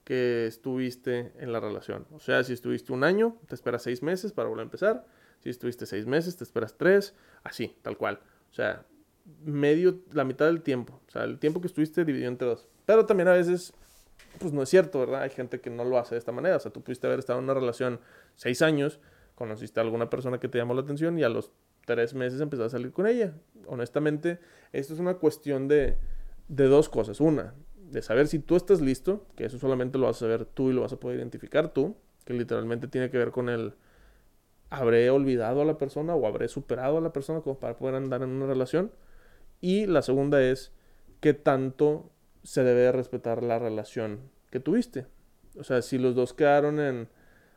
que estuviste en la relación. O sea, si estuviste un año, te esperas seis meses para volver a empezar. Si estuviste seis meses, te esperas tres, así, tal cual. O sea, medio, la mitad del tiempo. O sea, el tiempo que estuviste dividido entre dos. Pero también a veces, pues no es cierto, ¿verdad? Hay gente que no lo hace de esta manera. O sea, tú pudiste haber estado en una relación seis años, conociste a alguna persona que te llamó la atención y a los tres meses empezaste a salir con ella. Honestamente, esto es una cuestión de, de dos cosas. Una, de saber si tú estás listo, que eso solamente lo vas a saber tú y lo vas a poder identificar tú, que literalmente tiene que ver con el habré olvidado a la persona o habré superado a la persona como para poder andar en una relación. Y la segunda es qué tanto se debe respetar la relación que tuviste. O sea, si los dos quedaron en,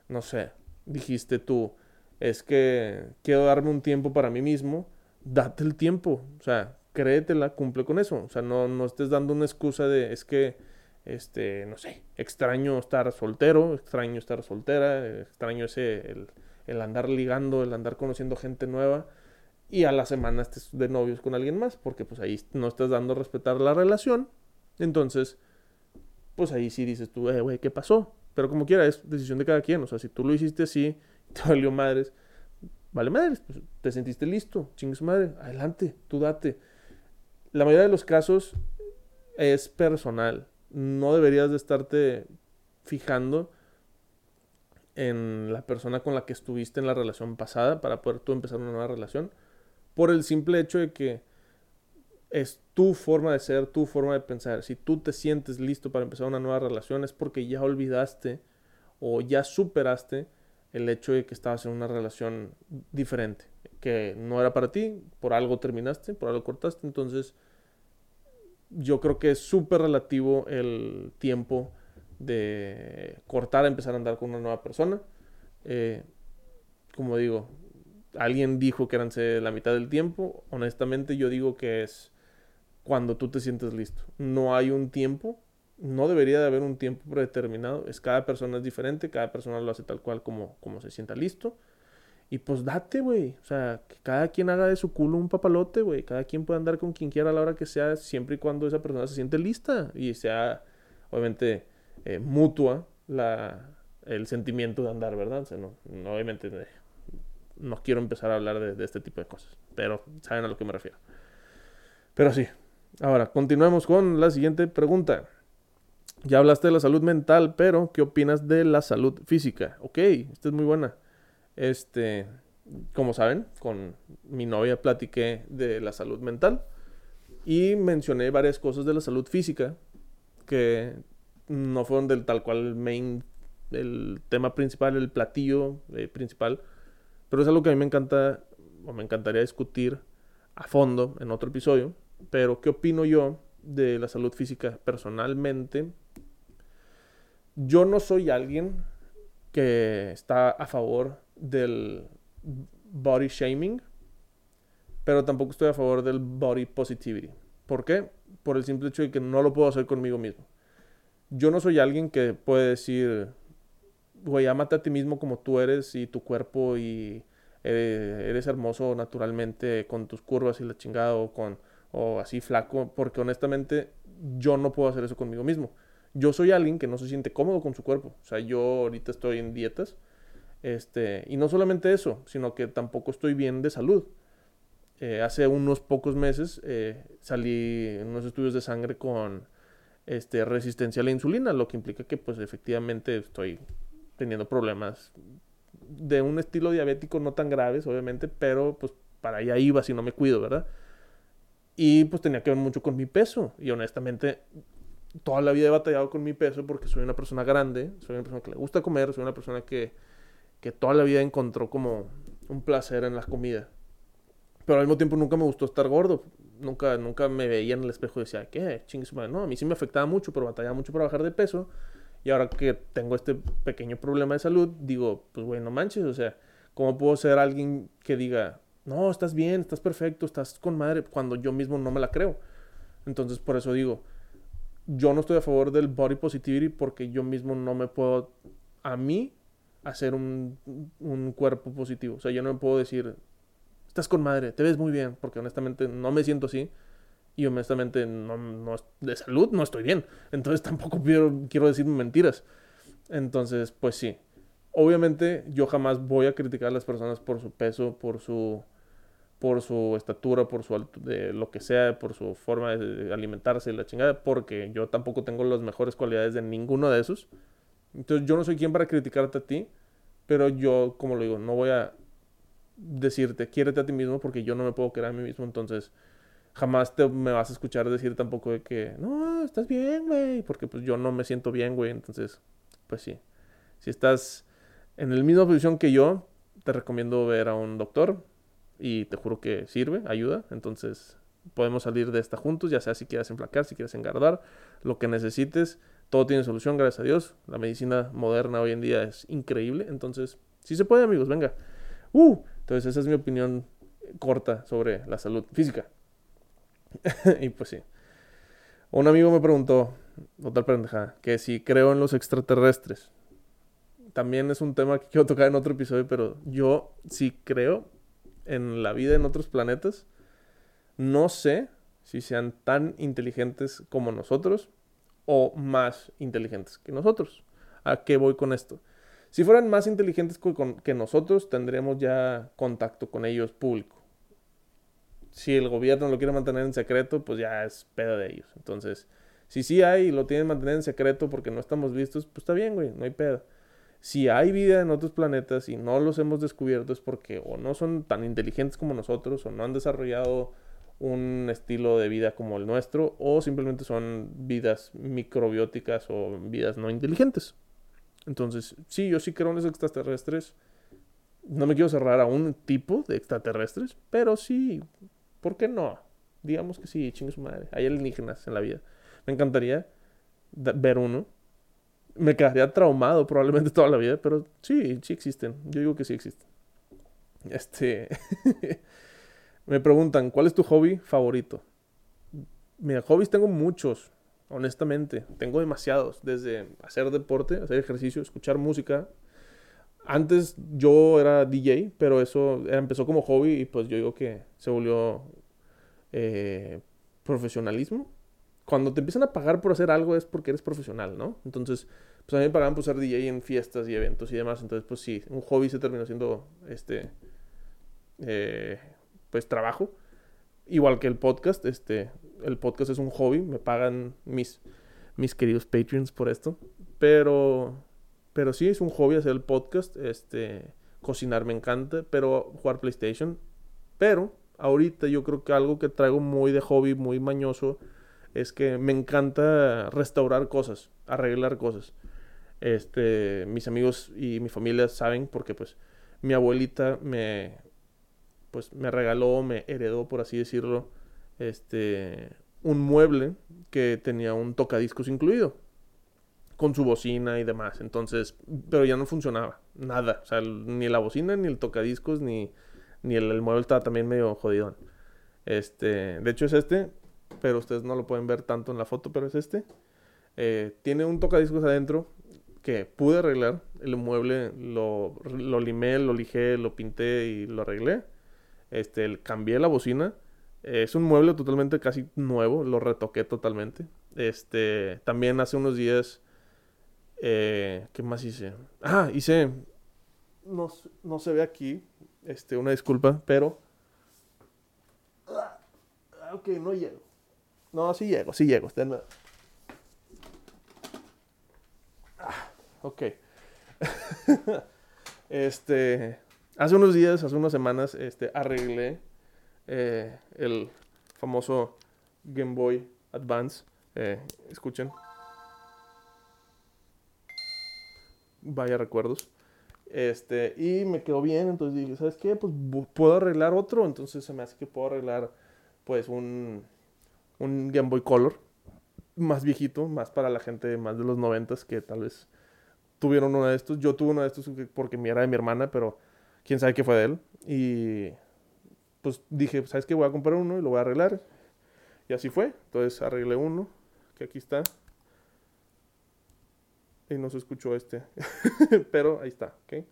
no sé, dijiste tú, es que quiero darme un tiempo para mí mismo, date el tiempo. O sea, créetela, cumple con eso. O sea, no, no estés dando una excusa de, es que, este, no sé, extraño estar soltero, extraño estar soltera, extraño ese, el, el andar ligando, el andar conociendo gente nueva y a la semana estés de novios con alguien más, porque pues ahí no estás dando respetar la relación. Entonces, pues ahí sí dices tú, eh, güey, ¿qué pasó? Pero como quiera, es decisión de cada quien. O sea, si tú lo hiciste así, te valió madres, vale madres, pues te sentiste listo, chingue madre, adelante, tú date. La mayoría de los casos es personal. No deberías de estarte fijando en la persona con la que estuviste en la relación pasada para poder tú empezar una nueva relación. Por el simple hecho de que es tu forma de ser, tu forma de pensar. Si tú te sientes listo para empezar una nueva relación es porque ya olvidaste o ya superaste el hecho de que estabas en una relación diferente, que no era para ti, por algo terminaste, por algo cortaste, entonces yo creo que es súper relativo el tiempo de cortar a empezar a andar con una nueva persona. Eh, como digo, alguien dijo que eran la mitad del tiempo. Honestamente, yo digo que es cuando tú te sientes listo. No hay un tiempo, no debería de haber un tiempo predeterminado. Es cada persona es diferente, cada persona lo hace tal cual como, como se sienta listo. Y pues date, güey. O sea, que cada quien haga de su culo un papalote, güey. Cada quien puede andar con quien quiera a la hora que sea, siempre y cuando esa persona se siente lista. Y sea, obviamente, eh, mutua la, el sentimiento de andar, ¿verdad? O sea, no, obviamente eh, no quiero empezar a hablar de, de, este tipo de cosas, pero saben a lo que me refiero. Pero sí. Ahora, continuemos con la siguiente pregunta. Ya hablaste de la salud mental, pero ¿qué opinas de la salud física? Ok, esta es muy buena. Este, como saben, con mi novia platiqué de la salud mental y mencioné varias cosas de la salud física que no fueron del tal cual el main, el tema principal, el platillo eh, principal, pero es algo que a mí me encanta o me encantaría discutir a fondo en otro episodio. Pero, ¿qué opino yo de la salud física personalmente? Yo no soy alguien que está a favor del body shaming, pero tampoco estoy a favor del body positivity. ¿Por qué? Por el simple hecho de que no lo puedo hacer conmigo mismo yo no soy alguien que puede decir, güey, amate a ti mismo como tú eres y tu cuerpo y eres hermoso naturalmente con tus curvas y la chingada con, o así flaco, porque honestamente yo no puedo hacer eso conmigo mismo. Yo soy alguien que no se siente cómodo con su cuerpo. O sea, yo ahorita estoy en dietas. Este, y no solamente eso, sino que tampoco estoy bien de salud. Eh, hace unos pocos meses eh, salí en unos estudios de sangre con este, resistencia a la insulina, lo que implica que pues efectivamente estoy teniendo problemas de un estilo diabético no tan graves, obviamente, pero pues para allá iba si no me cuido, ¿verdad? Y pues tenía que ver mucho con mi peso. Y honestamente, toda la vida he batallado con mi peso porque soy una persona grande, soy una persona que le gusta comer, soy una persona que, que toda la vida encontró como un placer en la comida. Pero al mismo tiempo nunca me gustó estar gordo nunca, nunca me veía en el espejo y decía, ¿qué? Chingues, no, a mí sí me afectaba mucho, pero batallaba mucho para bajar de peso. Y ahora que tengo este pequeño problema de salud, digo, pues güey, no manches, o sea, ¿cómo puedo ser alguien que diga, no, estás bien, estás perfecto, estás con madre, cuando yo mismo no me la creo? Entonces, por eso digo, yo no estoy a favor del body positivity porque yo mismo no me puedo, a mí, hacer un, un cuerpo positivo. O sea, yo no me puedo decir, estás con madre, te ves muy bien, porque honestamente no me siento así. Y honestamente, no, no, de salud no estoy bien. Entonces tampoco quiero, quiero decir mentiras. Entonces, pues sí. Obviamente yo jamás voy a criticar a las personas por su peso, por su, por su estatura, por su de lo que sea, por su forma de alimentarse y la chingada, porque yo tampoco tengo las mejores cualidades de ninguno de esos. Entonces yo no soy quien para criticarte a ti, pero yo, como lo digo, no voy a decirte, quiérete a ti mismo porque yo no me puedo querer a mí mismo, entonces jamás te, me vas a escuchar decir tampoco de que, no, estás bien, güey, porque pues yo no me siento bien, güey, entonces, pues sí. Si estás en la misma posición que yo, te recomiendo ver a un doctor y te juro que sirve, ayuda, entonces podemos salir de esta juntos, ya sea si quieres enflacar, si quieres engardar, lo que necesites, todo tiene solución, gracias a Dios. La medicina moderna hoy en día es increíble, entonces, si se puede, amigos, venga. Uh, entonces esa es mi opinión corta sobre la salud física. y pues sí. Un amigo me preguntó, otra pendeja, que si creo en los extraterrestres. también es un tema que quiero tocar en otro episodio, pero yo sí creo en la vida en otros planetas. No sé si sean tan inteligentes como nosotros o más inteligentes que nosotros. ¿A qué voy con esto? Si fueran más inteligentes que nosotros, tendríamos ya contacto con ellos público. Si el gobierno lo quiere mantener en secreto, pues ya es pedo de ellos. Entonces, si sí hay y lo tienen mantener en secreto porque no estamos vistos, pues está bien, güey, no hay pedo. Si hay vida en otros planetas y no los hemos descubierto es porque o no son tan inteligentes como nosotros o no han desarrollado un estilo de vida como el nuestro o simplemente son vidas microbióticas o vidas no inteligentes. Entonces, sí, yo sí creo en los extraterrestres. No me quiero cerrar a un tipo de extraterrestres, pero sí, ¿por qué no? Digamos que sí, chingue su madre. Hay alienígenas en la vida. Me encantaría ver uno. Me quedaría traumado probablemente toda la vida, pero sí, sí existen. Yo digo que sí existen. Este. Me preguntan, ¿cuál es tu hobby favorito? Mira, hobbies tengo muchos, honestamente. Tengo demasiados. Desde hacer deporte, hacer ejercicio, escuchar música. Antes yo era DJ, pero eso empezó como hobby y pues yo digo que se volvió eh, profesionalismo. Cuando te empiezan a pagar por hacer algo es porque eres profesional, ¿no? Entonces, pues a mí me pagaban por ser DJ en fiestas y eventos y demás. Entonces, pues sí, un hobby se terminó siendo este... Eh, pues trabajo. Igual que el podcast, este, el podcast es un hobby, me pagan mis, mis queridos patrons por esto, pero, pero sí es un hobby hacer el podcast, este, cocinar me encanta, pero jugar PlayStation, pero ahorita yo creo que algo que traigo muy de hobby, muy mañoso, es que me encanta restaurar cosas, arreglar cosas. Este, mis amigos y mi familia saben porque pues mi abuelita me, pues me regaló, me heredó, por así decirlo, este, un mueble que tenía un tocadiscos incluido, con su bocina y demás. Entonces, pero ya no funcionaba, nada. O sea, ni la bocina, ni el tocadiscos, ni, ni el, mueble estaba también medio jodidón. Este, de hecho es este, pero ustedes no lo pueden ver tanto en la foto, pero es este. Eh, tiene un tocadiscos adentro que pude arreglar. El mueble lo, lo limé, lo lijé, lo pinté y lo arreglé. Este, cambié la bocina. Es un mueble totalmente casi nuevo, lo retoqué totalmente. Este, también hace unos días, eh, ¿qué más hice? Ah, hice, no, no se ve aquí, este, una disculpa, pero... Ah, ok, no llego. No, sí llego, sí llego. Ah, ok. este, Hace unos días, hace unas semanas, este, arreglé eh, el famoso Game Boy Advance. Eh, escuchen. Vaya recuerdos. Este, y me quedó bien, entonces dije, ¿sabes qué? Pues puedo arreglar otro, entonces se me hace que puedo arreglar pues un, un Game Boy Color más viejito, más para la gente más de los noventas que tal vez tuvieron uno de estos. Yo tuve uno de estos porque era de mi hermana, pero quién sabe qué fue de él. Y pues dije, ¿sabes qué? Voy a comprar uno y lo voy a arreglar. Y así fue. Entonces arreglé uno, que aquí está. Y no se escuchó este. Pero ahí está, ¿ok?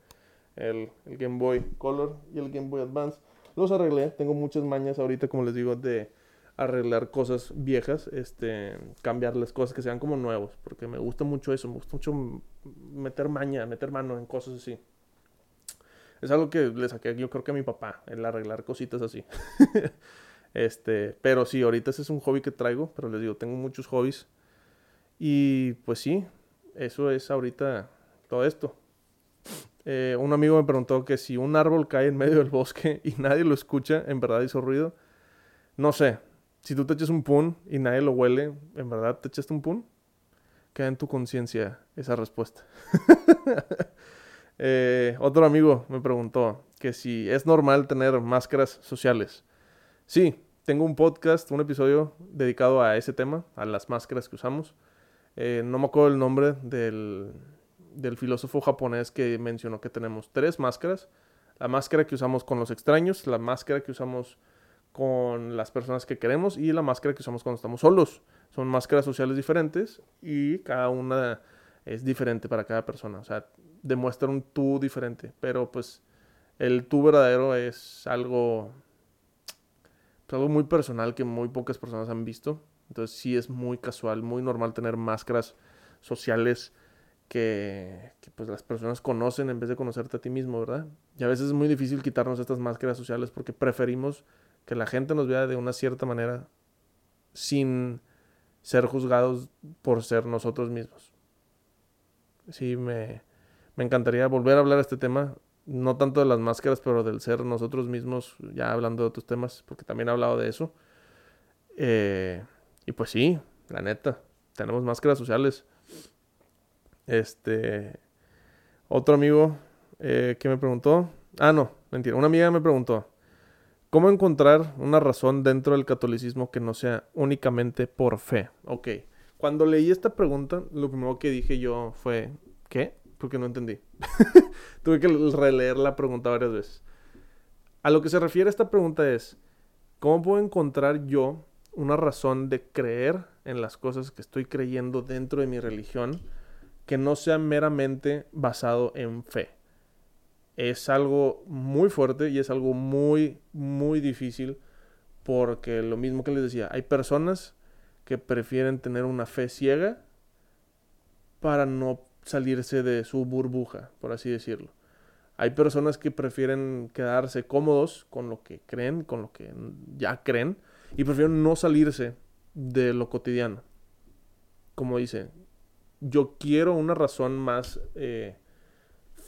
El, el, Game Boy Color y el Game Boy Advance. Los arreglé. Tengo muchas mañas ahorita, como les digo, de arreglar cosas viejas, este, cambiarles cosas que sean como nuevos, porque me gusta mucho eso, me gusta mucho meter maña, meter mano en cosas así. Es algo que le saqué, yo creo que a mi papá, el arreglar cositas así. este, pero sí, ahorita es un hobby que traigo, pero les digo, tengo muchos hobbies. Y pues sí, eso es ahorita todo esto. Eh, un amigo me preguntó que si un árbol cae en medio del bosque y nadie lo escucha, en verdad hizo ruido. No sé, si tú te echas un pun y nadie lo huele, ¿en verdad te echaste un pun? Queda en tu conciencia esa respuesta. Eh, otro amigo me preguntó que si es normal tener máscaras sociales. Sí, tengo un podcast, un episodio dedicado a ese tema, a las máscaras que usamos. Eh, no me acuerdo el nombre del, del filósofo japonés que mencionó que tenemos tres máscaras. La máscara que usamos con los extraños, la máscara que usamos con las personas que queremos y la máscara que usamos cuando estamos solos. Son máscaras sociales diferentes y cada una es diferente para cada persona. O sea, demuestra un tú diferente, pero pues el tú verdadero es algo, pues, algo muy personal que muy pocas personas han visto. Entonces sí es muy casual, muy normal tener máscaras sociales que, que, pues las personas conocen en vez de conocerte a ti mismo, ¿verdad? Y a veces es muy difícil quitarnos estas máscaras sociales porque preferimos que la gente nos vea de una cierta manera sin ser juzgados por ser nosotros mismos. Sí, me, me encantaría volver a hablar de este tema, no tanto de las máscaras, pero del ser nosotros mismos, ya hablando de otros temas, porque también he hablado de eso. Eh, y pues sí, la neta, tenemos máscaras sociales. Este, otro amigo eh, que me preguntó, ah, no, mentira, una amiga me preguntó, ¿cómo encontrar una razón dentro del catolicismo que no sea únicamente por fe? Ok, cuando leí esta pregunta, lo primero que dije yo fue, ¿qué? Porque no entendí. Tuve que releer la pregunta varias veces. A lo que se refiere esta pregunta es, ¿cómo puedo encontrar yo una razón de creer en las cosas que estoy creyendo dentro de mi religión que no sea meramente basado en fe? Es algo muy fuerte y es algo muy, muy difícil porque lo mismo que les decía, hay personas que prefieren tener una fe ciega para no salirse de su burbuja, por así decirlo. Hay personas que prefieren quedarse cómodos con lo que creen, con lo que ya creen, y prefieren no salirse de lo cotidiano. Como dice, yo quiero una razón más, eh,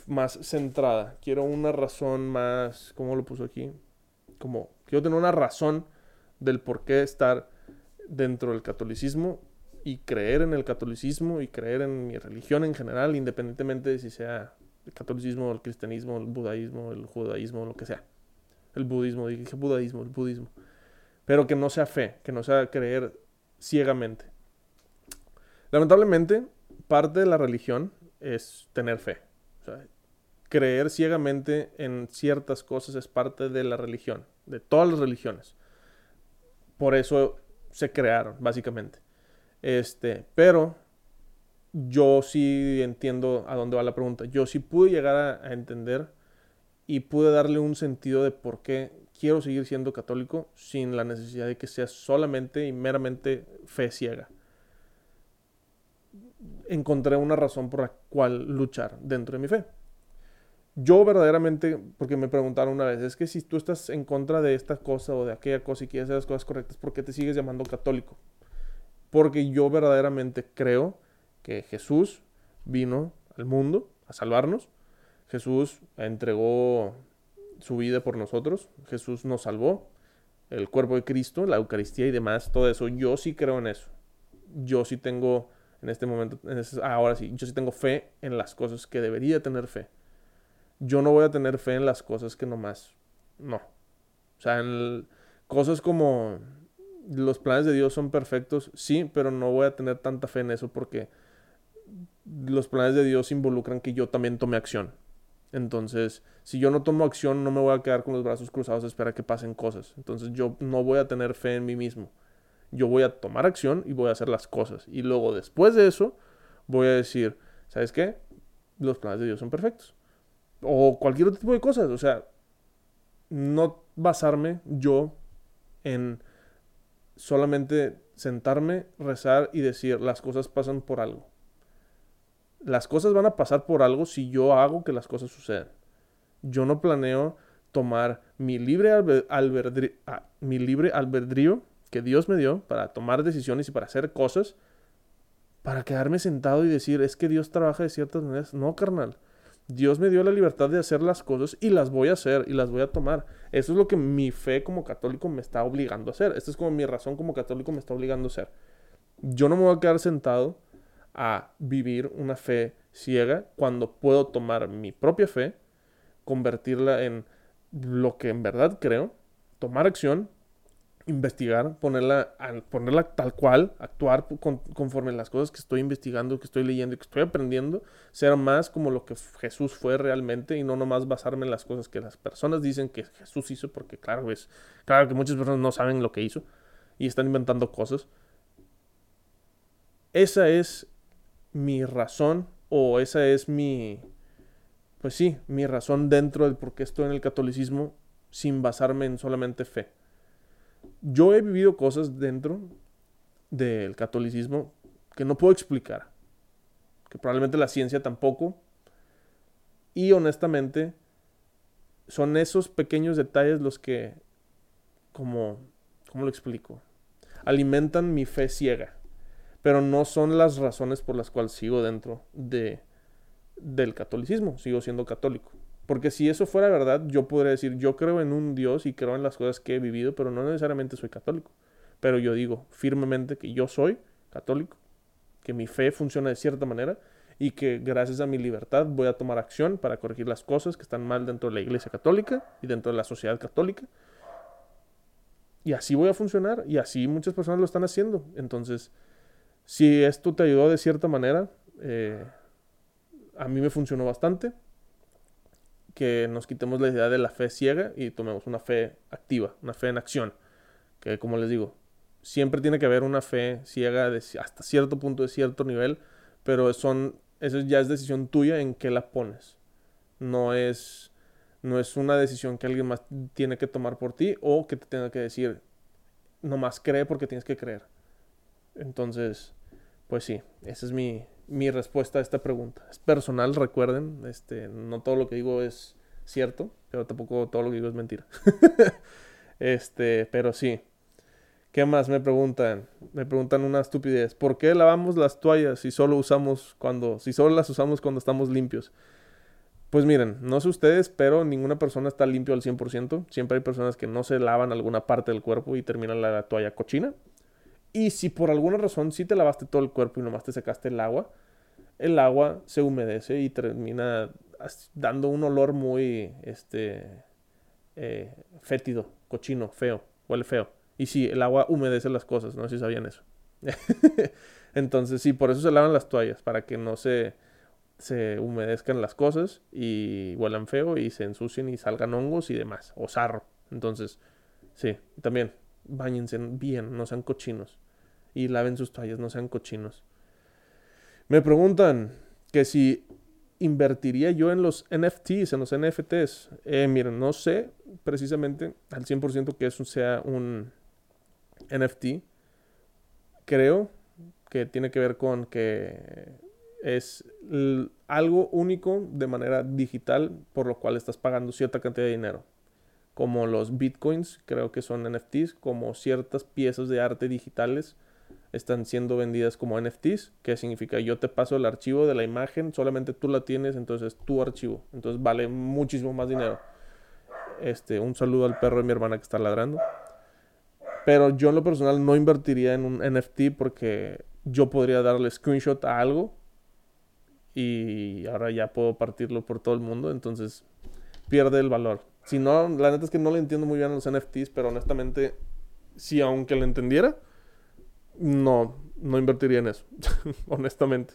más centrada, quiero una razón más, ¿cómo lo puso aquí? Como, quiero tener una razón del por qué estar dentro del catolicismo y creer en el catolicismo y creer en mi religión en general, independientemente de si sea el catolicismo, el cristianismo, el budaísmo, el judaísmo, lo que sea. El budismo, dije budaísmo, el budismo. Pero que no sea fe, que no sea creer ciegamente. Lamentablemente, parte de la religión es tener fe. creer ciegamente en ciertas cosas es parte de la religión, de todas las religiones. Por eso se crearon, básicamente. Este, pero yo sí entiendo a dónde va la pregunta. Yo sí pude llegar a, entender y pude darle un sentido de por qué quiero seguir siendo católico sin la necesidad de que sea solamente y meramente fe ciega. Encontré una razón por la cual luchar dentro de mi fe. Yo verdaderamente, porque me preguntaron una vez, es que si tú estás en contra de esta cosa o de aquella cosa y quieres hacer las cosas correctas, ¿por qué te sigues llamando católico? Porque yo verdaderamente creo que Jesús vino al mundo a salvarnos. Jesús entregó su vida por nosotros. Jesús nos salvó. El cuerpo de Cristo, la Eucaristía y demás, todo eso. Yo sí creo en eso. Yo sí tengo, en este momento, ahora sí, yo sí tengo fe en las cosas que debería tener fe. Yo no voy a tener fe en las cosas que nomás, no. O sea, en cosas como los planes de Dios son perfectos, sí, pero no voy a tener tanta fe en eso porque los planes de Dios involucran que yo también tome acción. Entonces, si yo no tomo acción, no me voy a quedar con los brazos cruzados a esperar que pasen cosas. Entonces, yo no voy a tener fe en mí mismo. Yo voy a tomar acción y voy a hacer las cosas. Y luego, después de eso, voy a decir, ¿sabes qué? Los planes de Dios son perfectos. O cualquier otro tipo de cosas. O sea, no basarme yo en solamente sentarme, rezar y decir, las cosas pasan por algo. Las cosas van a pasar por algo si yo hago que las cosas sucedan. Yo no planeo tomar mi libre, albedrío, ah, mi libre albedrío que Dios me dio para tomar decisiones y para hacer cosas, para quedarme sentado y decir, es que Dios trabaja de ciertas maneras. No, carnal. Dios me dio la libertad de hacer las cosas y las voy a hacer y las voy a tomar. Eso es lo que mi fe como católico me está obligando a hacer. Esta es como mi razón como católico me está obligando a hacer. Yo no me voy a quedar sentado a vivir una fe ciega cuando puedo tomar mi propia fe, convertirla en lo que en verdad creo, tomar acción investigar, ponerla, ponerla tal cual, actuar conforme las cosas que estoy investigando, que estoy leyendo y que estoy aprendiendo, ser más como lo que Jesús fue realmente y no nomás basarme en las cosas que las personas dicen que Jesús hizo, porque claro, es, claro que muchas personas no saben lo que hizo y están inventando cosas. Esa es mi razón o esa es mi, pues sí, mi razón dentro del por qué estoy en el catolicismo sin basarme en solamente fe. Yo he vivido cosas dentro del catolicismo que no puedo explicar, que probablemente la ciencia tampoco, y honestamente son esos pequeños detalles los que, como, ¿cómo lo explico? Alimentan mi fe ciega, pero no son las razones por las cuales sigo dentro de, del catolicismo, sigo siendo católico. Porque si eso fuera verdad, yo podría decir, yo creo en un Dios y creo en las cosas que he vivido, pero no necesariamente soy católico. Pero yo digo firmemente que yo soy católico, que mi fe funciona de cierta manera y que gracias a mi libertad voy a tomar acción para corregir las cosas que están mal dentro de la Iglesia Católica y dentro de la sociedad católica. Y así voy a funcionar y así muchas personas lo están haciendo. Entonces, si esto te ayudó de cierta manera, eh, a mí me funcionó bastante. Que nos quitemos la idea de la fe ciega y tomemos una fe activa, una fe en acción. Que como les digo, siempre tiene que haber una fe ciega hasta cierto punto, de cierto nivel, pero son eso ya es decisión tuya en qué la pones. No es, no es una decisión que alguien más tiene que tomar por ti o que te tenga que decir, nomás cree porque tienes que creer. Entonces, pues sí, esa es mi, mi respuesta a esta pregunta. Es personal, recuerden, este, no todo lo que digo es cierto, pero tampoco todo lo que digo es mentira. este, pero sí, ¿Qué más me preguntan? Me preguntan una estupidez. ¿Por qué lavamos las toallas si solo usamos cuando, si solo las usamos cuando estamos limpios? Pues miren, no sé ustedes, pero ninguna persona está limpio al 100%. Siempre hay personas que no se lavan alguna parte del cuerpo y terminan la toalla cochina. Y si por alguna razón sí te lavaste todo el cuerpo y nomás te sacaste el agua, el agua se humedece y termina dando un olor muy este, eh, fétido, cochino, feo, huele feo. Y sí, el agua humedece las cosas, no sé si sabían eso. Entonces, sí, por eso se lavan las toallas, para que no se, se humedezcan las cosas y huelan feo y se ensucien y salgan hongos y demás, o sarro. Entonces, sí, también, bañense bien, no sean cochinos. Y laven sus toallas, no sean cochinos. Me preguntan que si invertiría yo en los NFTs, en los NFTs. Eh, miren, no sé precisamente al 100% que eso sea un, NFT, creo que tiene que ver con que es algo único de manera digital por lo cual estás pagando cierta cantidad de dinero. Como los bitcoins, creo que son NFTs, como ciertas piezas de arte digitales están siendo vendidas como NFTs, que significa yo te paso el archivo de la imagen, solamente tú la tienes, entonces tu archivo, entonces vale muchísimo más dinero. Este, un saludo al perro de mi hermana que está ladrando. Pero yo en lo personal no invertiría en un NFT porque yo podría darle screenshot a algo y ahora ya puedo partirlo por todo el mundo, entonces pierde el valor. Si no, la neta es que no le entiendo muy bien a los NFTs, pero honestamente, si aunque lo entendiera, no, no invertiría en eso, honestamente.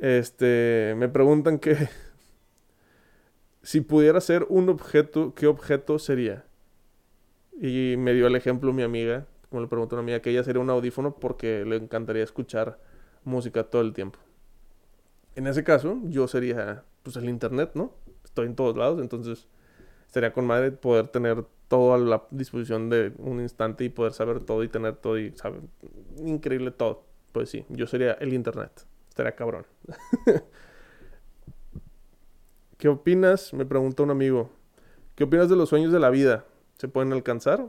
Este, me preguntan que si pudiera ser un objeto, ¿qué objeto sería? Y me dio el ejemplo mi amiga, como le preguntó a una amiga, que ella sería un audífono porque le encantaría escuchar música todo el tiempo. En ese caso, yo sería pues el internet, ¿no? Estoy en todos lados, entonces estaría con madre poder tener todo a la disposición de un instante y poder saber todo y tener todo y saber increíble todo. Pues sí, yo sería el internet. Estaría cabrón. ¿Qué opinas? Me preguntó un amigo. ¿Qué opinas de los sueños de la vida? se pueden alcanzar?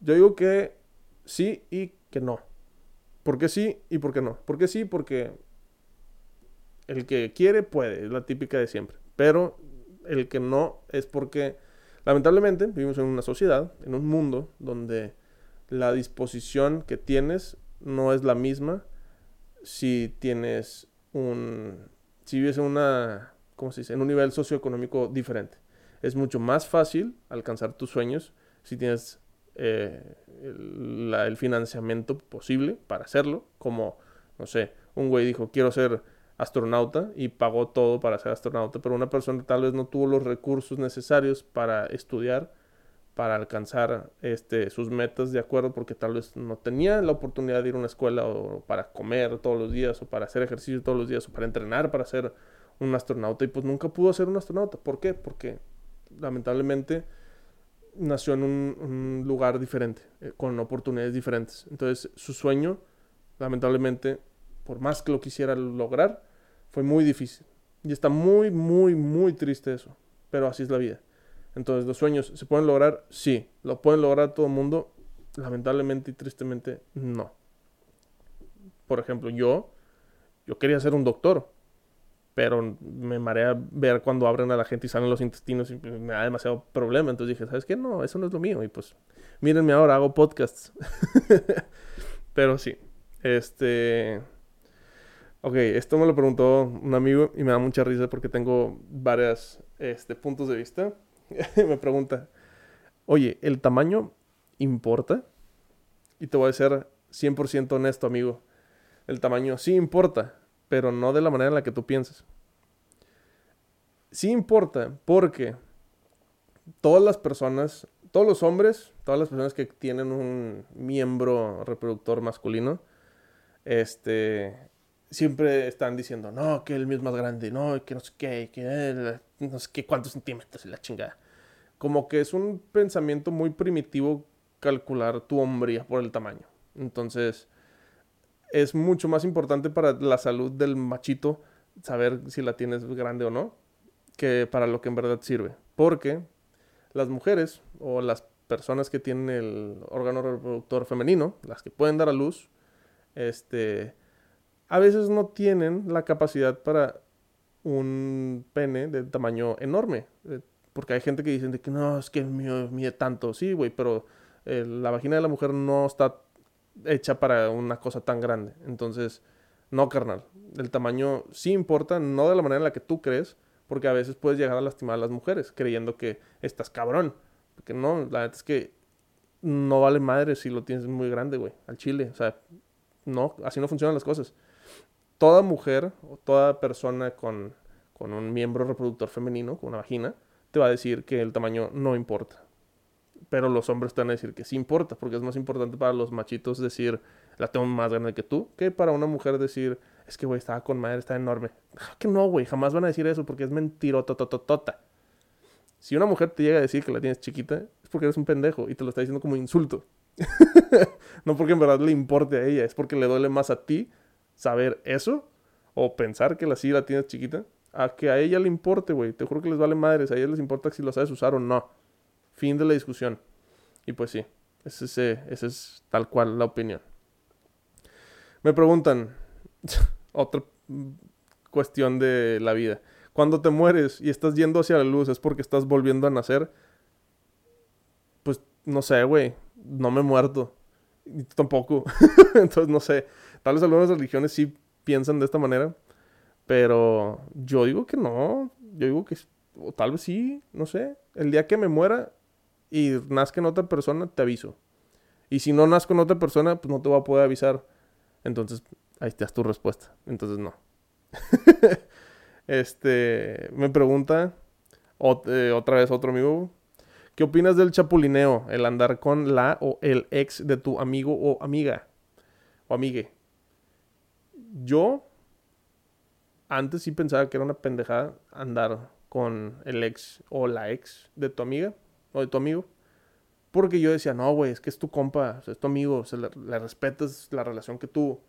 Yo digo que sí y que no. ¿Por qué sí y por qué no? ¿Por qué sí? Porque el que quiere puede, es la típica de siempre. Pero el que no es porque lamentablemente vivimos en una sociedad, en un mundo donde la disposición que tienes no es la misma si tienes un si vives en una ¿cómo se dice? en un nivel socioeconómico diferente es mucho más fácil alcanzar tus sueños si tienes eh, el, financiamiento posible para hacerlo. Como, no sé, un güey dijo, quiero ser astronauta y pagó todo para ser astronauta, pero una persona tal vez no tuvo los recursos necesarios para estudiar, para alcanzar este, sus metas de acuerdo, porque tal vez no tenía la oportunidad de ir a una escuela o para comer todos los días, o para hacer ejercicio todos los días, o para entrenar, para hacer un astronauta y pues nunca pudo ser un astronauta. ¿Por qué? Porque lamentablemente nació en un, lugar diferente, eh, con oportunidades diferentes. Entonces su sueño, lamentablemente, por más que lo quisiera lograr, fue muy difícil. Y está muy, muy, muy triste eso. Pero así es la vida. Entonces, ¿los sueños se pueden lograr? Sí. ¿Lo pueden lograr todo el mundo? Lamentablemente y tristemente, no. Por ejemplo, yo, yo quería ser un doctor pero me marea ver cuando abren a la gente y salen los intestinos y me da demasiado problema. Entonces dije, ¿sabes qué? No, eso no es lo mío. Y pues, mírenme ahora, hago podcasts. pero sí, este... Ok, esto me lo preguntó un amigo y me da mucha risa porque tengo varios este, puntos de vista. me pregunta, oye, ¿el tamaño importa? Y te voy a ser 100% honesto, amigo. El tamaño sí importa pero no de la manera en la que tú piensas. Sí importa porque todas las personas, todos los hombres, todas las personas que tienen un miembro reproductor masculino, este, siempre están diciendo, no, que el mío es más grande, no, que no sé qué, que no sé qué, cuántos centímetros y la chingada. Como que es un pensamiento muy primitivo calcular tu hombría por el tamaño. Entonces, es mucho más importante para la salud del machito saber si la tienes grande o no, que para lo que en verdad sirve. Porque las mujeres o las personas que tienen el órgano reproductor femenino, las que pueden dar a luz, este, a veces no tienen la capacidad para un pene de tamaño enorme. Eh, porque hay gente que dice que no, es que mide tanto. Sí, güey, pero eh, la vagina de la mujer no está hecha para una cosa tan grande. Entonces, no, carnal. El tamaño sí importa, no de la manera en la que tú crees, porque a veces puedes llegar a lastimar a las mujeres creyendo que estás cabrón. Porque no, la verdad es que no vale madre si lo tienes muy grande, güey, al chile. O sea, no, así no funcionan las cosas. Toda mujer o toda persona con, con un miembro reproductor femenino, con una vagina, te va a decir que el tamaño no importa pero los hombres te van a decir que sí importa, porque es más importante para los machitos decir, la tengo más grande que tú, que para una mujer decir, es que, güey, estaba con madre, está enorme. Ah, que no, güey, jamás van a decir eso porque es mentirotototota. Si una mujer te llega a decir que la tienes chiquita, es porque eres un pendejo y te lo está diciendo como insulto. no porque en verdad le importe a ella, es porque le duele más a ti saber eso o pensar que la sí la tienes chiquita, a que a ella le importe, güey. Te juro que les vale madres, a ella les importa si lo sabes usar o no. Fin de la discusión. Y pues sí, ese, ese es tal cual la opinión. Me preguntan, otra cuestión de la vida. Cuando te mueres y estás yendo hacia la luz, ¿es porque estás volviendo a nacer? Pues no sé, güey. No me he muerto. Tampoco. Entonces no sé. Tal vez algunas religiones sí piensan de esta manera. Pero yo digo que no. Yo digo que... Tal vez sí. No sé. El día que me muera, y nazca en otra persona, te aviso. Y si no nazco en otra persona, pues no te voy a poder avisar. Entonces, ahí está tu respuesta. Entonces, no. este, me pregunta eh, otra vez otro amigo. ¿Qué opinas del chapulineo? El andar con la o el ex de tu amigo o amiga. O amigue. Yo antes sí pensaba que era una pendejada andar con el ex o la ex de tu amiga o de tu amigo. Porque yo decía, no, güey, es que es tu compa, es tu amigo, o le, respetas la relación que tuvo.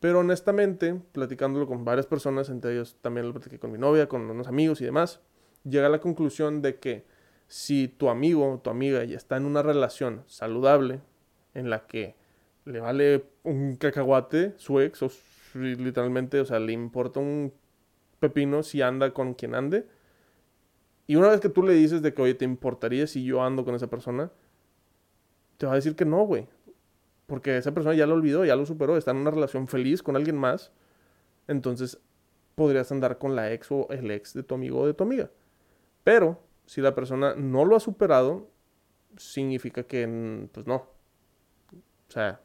Pero honestamente, platicándolo con varias personas, entre ellos también lo platiqué con mi novia, con unos amigos y demás, llega a la conclusión de que si tu amigo o tu amiga ya está en una relación saludable, en la que le vale un cacahuate su ex, o literalmente, o sea, le importa un pepino si anda con quien ande, y una vez que tú le dices de que, oye, ¿te importaría si yo ando con esa persona? Te va a decir que no, güey. Porque esa persona ya lo olvidó, ya lo superó, está en una relación feliz con alguien más. Entonces, podrías andar con la ex o el ex de tu amigo o de tu amiga. Pero, si la persona no lo ha superado, significa que, pues no. O sea,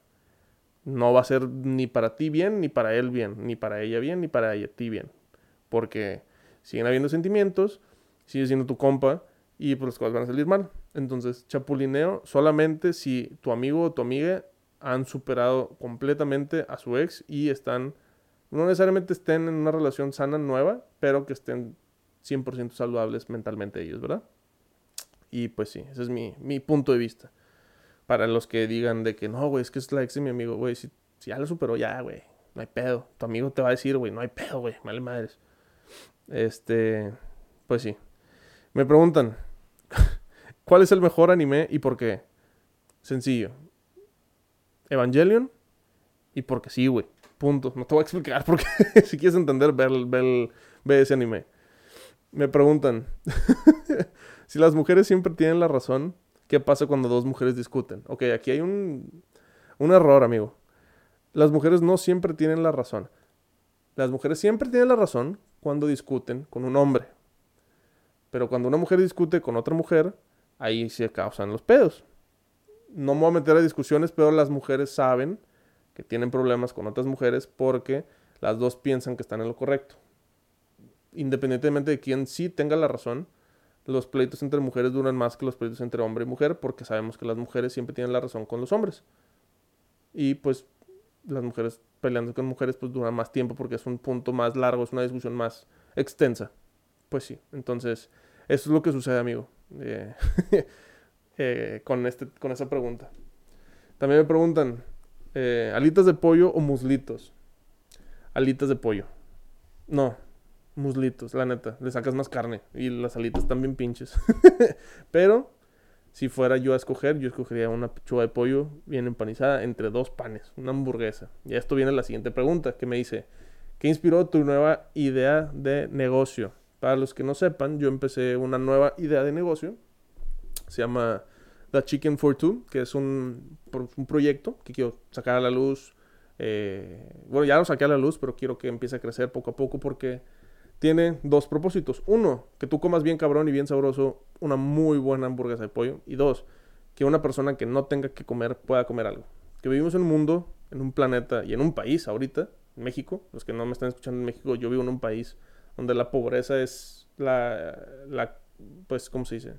no va a ser ni para ti bien, ni para él bien, ni para ella bien, ni para ella, ti bien. Porque siguen habiendo sentimientos, sigue siendo tu compa y pues las cosas van a salir mal. Entonces, chapulineo solamente si tu amigo o tu amiga han superado completamente a su ex y están No necesariamente estén en una relación sana nueva, pero que estén 100% saludables mentalmente ellos, ¿verdad? Y pues sí, ese es mi, mi punto de vista. Para los que digan de que no, güey, es que es la ex de mi amigo, güey, si, si ya lo superó, ya, güey, no hay pedo. Tu amigo te va a decir, güey, no hay pedo, güey, vale madres. Este, pues sí. Me preguntan, ¿cuál es el mejor anime y por qué? Sencillo. Evangelion y porque sí, güey. Punto. No te voy a explicar porque si quieres entender, ve, ve ese anime. Me preguntan, si las mujeres siempre tienen la razón, ¿qué pasa cuando dos mujeres discuten? Ok, aquí hay un, un error, amigo. Las mujeres no siempre tienen la razón. Las mujeres siempre tienen la razón cuando discuten con un hombre. Pero cuando una mujer discute con otra mujer, ahí se causan los pedos. No me voy a meter a discusiones, pero las mujeres saben que tienen problemas con otras mujeres porque las dos piensan que están en lo correcto. Independientemente de quién sí tenga la razón, los pleitos entre mujeres duran más que los pleitos entre hombre y mujer porque sabemos que las mujeres siempre tienen la razón con los hombres. Y pues las mujeres peleando con mujeres pues dura más tiempo porque es un punto más largo, es una discusión más extensa. Pues sí, entonces eso es lo que sucede, amigo, eh, eh, con, este, con esa pregunta. También me preguntan, eh, ¿alitas de pollo o muslitos? Alitas de pollo. No, muslitos, la neta. Le sacas más carne y las alitas están bien pinches. Pero si fuera yo a escoger, yo escogería una pechuga de pollo bien empanizada entre dos panes, una hamburguesa. Y esto viene la siguiente pregunta que me dice, ¿qué inspiró tu nueva idea de negocio? Para los que no sepan, yo empecé una nueva idea de negocio. Se llama The Chicken for Two, que es un, un proyecto que quiero sacar a la luz. Eh, bueno, ya lo saqué a la luz, pero quiero que empiece a crecer poco a poco porque tiene dos propósitos. Uno, que tú comas bien cabrón y bien sabroso una muy buena hamburguesa de pollo. Y dos, que una persona que no tenga que comer pueda comer algo. Que vivimos en un mundo, en un planeta y en un país ahorita, México. Los que no me están escuchando en México, yo vivo en un país donde la pobreza es la, la pues, ¿cómo se dice?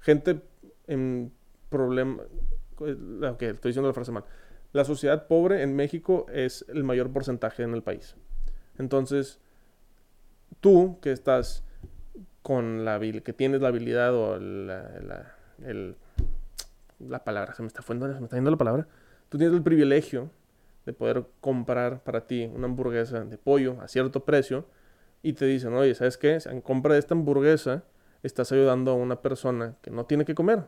Gente en problema... Ok, estoy diciendo la frase mal. La sociedad pobre en México es el mayor porcentaje en el país. Entonces, tú que estás con la que tienes la habilidad o la, la palabra, se me está fuendo, se me está yendo la palabra. Tú tienes el privilegio de poder comprar para ti una hamburguesa de pollo a cierto precio y te dicen, oye, ¿sabes qué? En compra de esta hamburguesa estás ayudando a una persona que no tiene que comer.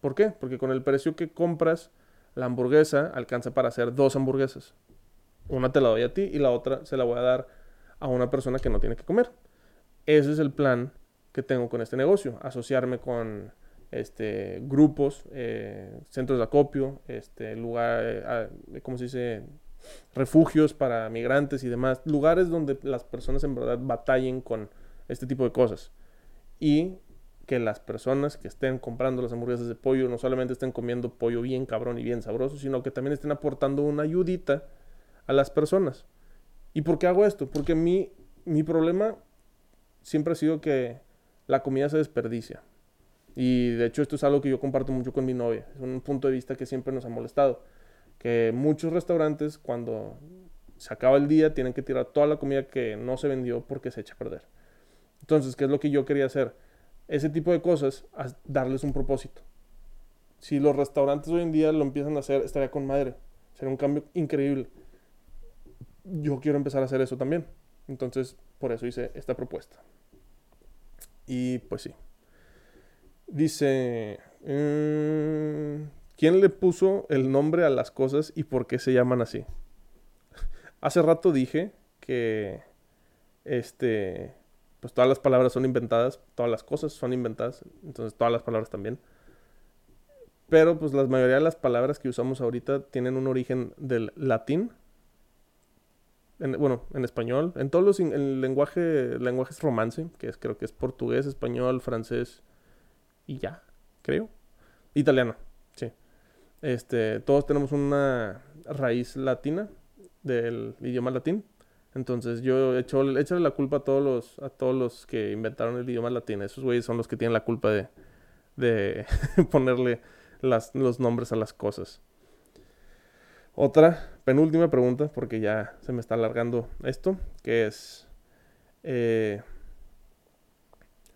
¿Por qué? Porque con el precio que compras la hamburguesa alcanza para hacer dos hamburguesas. Una te la doy a ti y la otra se la voy a dar a una persona que no tiene que comer. Ese es el plan que tengo con este negocio, asociarme con este, grupos, eh, centros de acopio, este, lugar, eh, ¿cómo se dice? Refugios para migrantes y demás, lugares donde las personas en verdad batallen con este tipo de cosas. Y que las personas que estén comprando las hamburguesas de pollo no solamente estén comiendo pollo bien cabrón y bien sabroso, sino que también estén aportando una ayudita a las personas. ¿Y por qué hago esto? Porque mi, mi problema siempre ha sido que la comida se desperdicia. Y de hecho esto es algo que yo comparto mucho con mi novia. Es un punto de vista que siempre nos ha molestado. Que muchos restaurantes cuando se acaba el día tienen que tirar toda la comida que no se vendió porque se echa a perder. Entonces, ¿qué es lo que yo quería hacer? Ese tipo de cosas, darles un propósito. Si los restaurantes hoy en día lo empiezan a hacer, estaría con madre. Sería un cambio increíble yo quiero empezar a hacer eso también. Entonces, por eso hice esta propuesta. Y pues sí. Dice, mm, ¿quién le puso el nombre a las cosas y por qué se llaman así? Hace rato dije que, este, pues todas las palabras son inventadas, todas las cosas son inventadas, entonces todas las palabras también. Pero pues la mayoría de las palabras que usamos ahorita tienen un origen del latín bueno, en español, en todos los en lenguaje, lenguajes romance, que es, creo que es portugués, español, francés y ya, creo. Italiano, sí. Este, todos tenemos una raíz latina del idioma latín. Entonces yo he hecho, échale la culpa a todos los, a todos los que inventaron el idioma latín. Esos güeyes son los que tienen la culpa de, de ponerle las, los nombres a las cosas. Otra, penúltima pregunta, porque ya se me está alargando esto, que es, eh,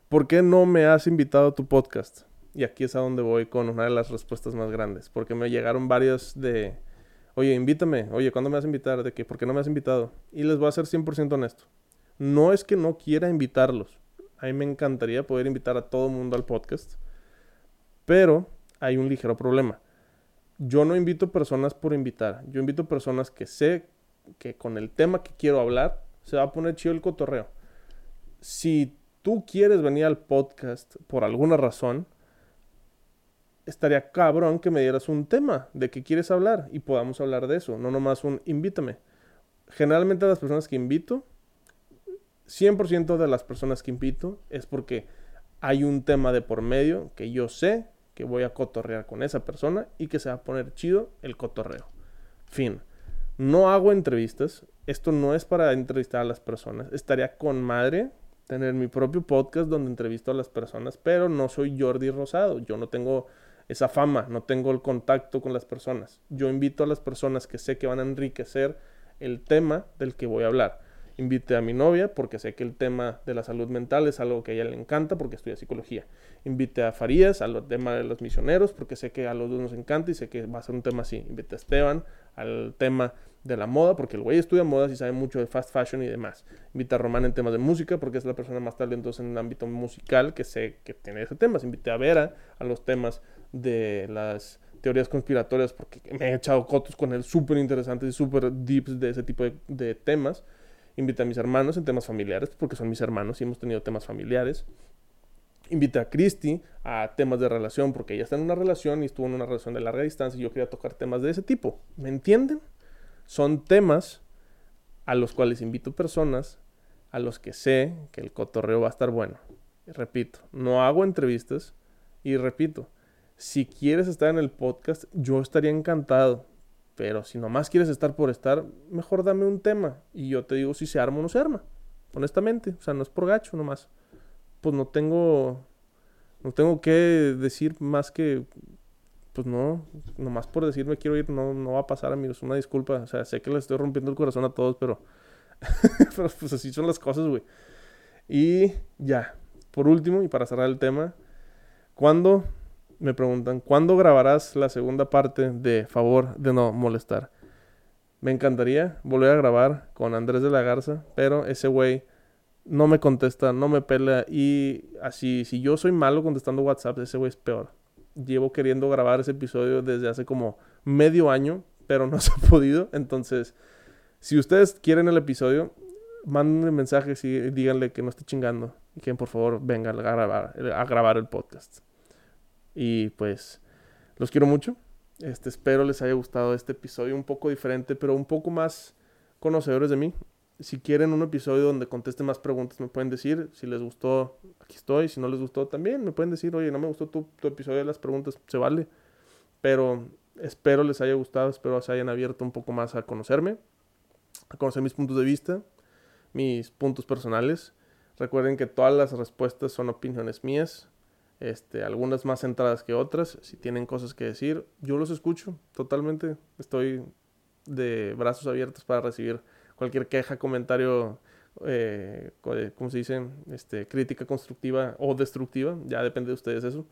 ¿por qué no me has invitado a tu podcast? Y aquí es a donde voy con una de las respuestas más grandes, porque me llegaron varias de, oye, invítame, oye, ¿cuándo me vas a invitar? De que, ¿por qué no me has invitado? Y les voy a ser 100% honesto. No es que no quiera invitarlos. A mí me encantaría poder invitar a todo el mundo al podcast. Pero hay un ligero problema. Yo no invito personas por invitar. Yo invito personas que sé que con el tema que quiero hablar se va a poner chido el cotorreo. Si tú quieres venir al podcast por alguna razón, estaría cabrón que me dieras un tema de qué quieres hablar y podamos hablar de eso, no nomás un invítame. Generalmente las personas que invito 100% de las personas que invito es porque hay un tema de por medio que yo sé que voy a cotorrear con esa persona y que se va a poner chido el cotorreo. Fin. No hago entrevistas. Esto no es para entrevistar a las personas. Estaría con madre tener mi propio podcast donde entrevisto a las personas, pero no soy Jordi Rosado. Yo no tengo esa fama, no tengo el contacto con las personas. Yo invito a las personas que sé que van a enriquecer el tema del que voy a hablar invite a mi novia porque sé que el tema de la salud mental es algo que a ella le encanta porque estudia psicología. Invite a Farías al tema de los misioneros porque sé que a los dos nos encanta y sé que va a ser un tema así. Invite a Esteban al tema de la moda porque el güey estudia modas y sabe mucho de fast fashion y demás. Invite a Román en temas de música porque es la persona más talentosa en el ámbito musical que sé que tiene ese tema. Invite a Vera a los temas de las teorías conspiratorias porque me he echado cotos con él súper interesantes y súper deeps de ese tipo de temas. Invité a mis hermanos en temas familiares, porque son mis hermanos y hemos tenido temas familiares. Invité a Christy a temas de relación, porque ella está en una relación y estuvo en una relación de larga distancia y yo quería tocar temas de ese tipo. ¿Me entienden? Son temas a los cuales invito personas a los que sé que el cotorreo va a estar bueno. Y repito, no hago entrevistas y repito, si quieres estar en el podcast, yo estaría encantado. Pero si nomás quieres estar por estar, mejor dame un tema. Y yo te digo si se arma o no se arma. Honestamente. O sea, no es por gacho nomás. Pues no tengo. No tengo que decir más que. Pues no. Nomás por decirme quiero ir, no, no va a pasar, amigos. Una disculpa. O sea, sé que les estoy rompiendo el corazón a todos, pero. pero pues así son las cosas, güey. Y ya. Por último, y para cerrar el tema. ¿Cuándo me preguntan, ¿cuándo grabarás la segunda parte de Favor de no molestar? Me encantaría volver a grabar con Andrés de la Garza, pero ese güey no me contesta, no me pelea y así, si yo soy malo contestando WhatsApp, ese güey es peor. Llevo queriendo grabar ese episodio desde hace como medio año, pero no se ha podido. Entonces, si ustedes quieren el episodio, mándenme mensajes y díganle que no esté chingando y que por favor venga a grabar el podcast. Y pues los quiero mucho. Este, espero les haya gustado este episodio un poco diferente, pero un poco más conocedores de mí. Si quieren un episodio donde conteste más preguntas, me pueden decir. Si les gustó, aquí estoy. Si no les gustó, también me pueden decir, oye, no me gustó tu, episodio de las preguntas, se vale. Pero espero les haya gustado, espero se hayan abierto un poco más a conocerme, a conocer mis puntos de vista, mis puntos personales. Recuerden que todas las respuestas son opiniones mías. Este, algunas más centradas que otras. Si tienen cosas que decir, yo los escucho totalmente. Estoy de brazos abiertos para recibir cualquier queja, comentario, eh, ¿cómo se dice? Este, crítica constructiva o destructiva. Ya depende de ustedes eso.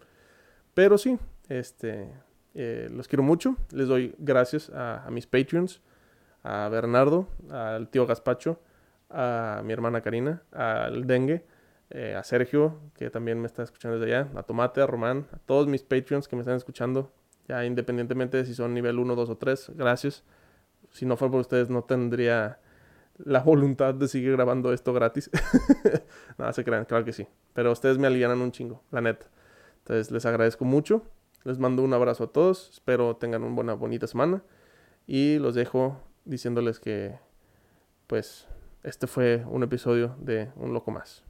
Pero sí, este, eh, los quiero mucho. Les doy gracias a, a mis Patreons, a Bernardo, al tío Gaspacho, a mi hermana Karina, al Dengue eh, a Sergio, que también me está escuchando desde allá, a Tomate, a Román, a todos mis Patreons que me están escuchando, ya independientemente de si son nivel 1, 2 o 3, gracias. Si no fuera por ustedes, no tendría la voluntad de seguir grabando esto gratis. Nada, se crean, claro que sí. Pero ustedes me alivianan un chingo, la neta. Entonces, les agradezco mucho. Les mando un abrazo a todos. Espero tengan una buena, bonita semana. Y los dejo diciéndoles que, pues, este fue un episodio de Un Loco Más.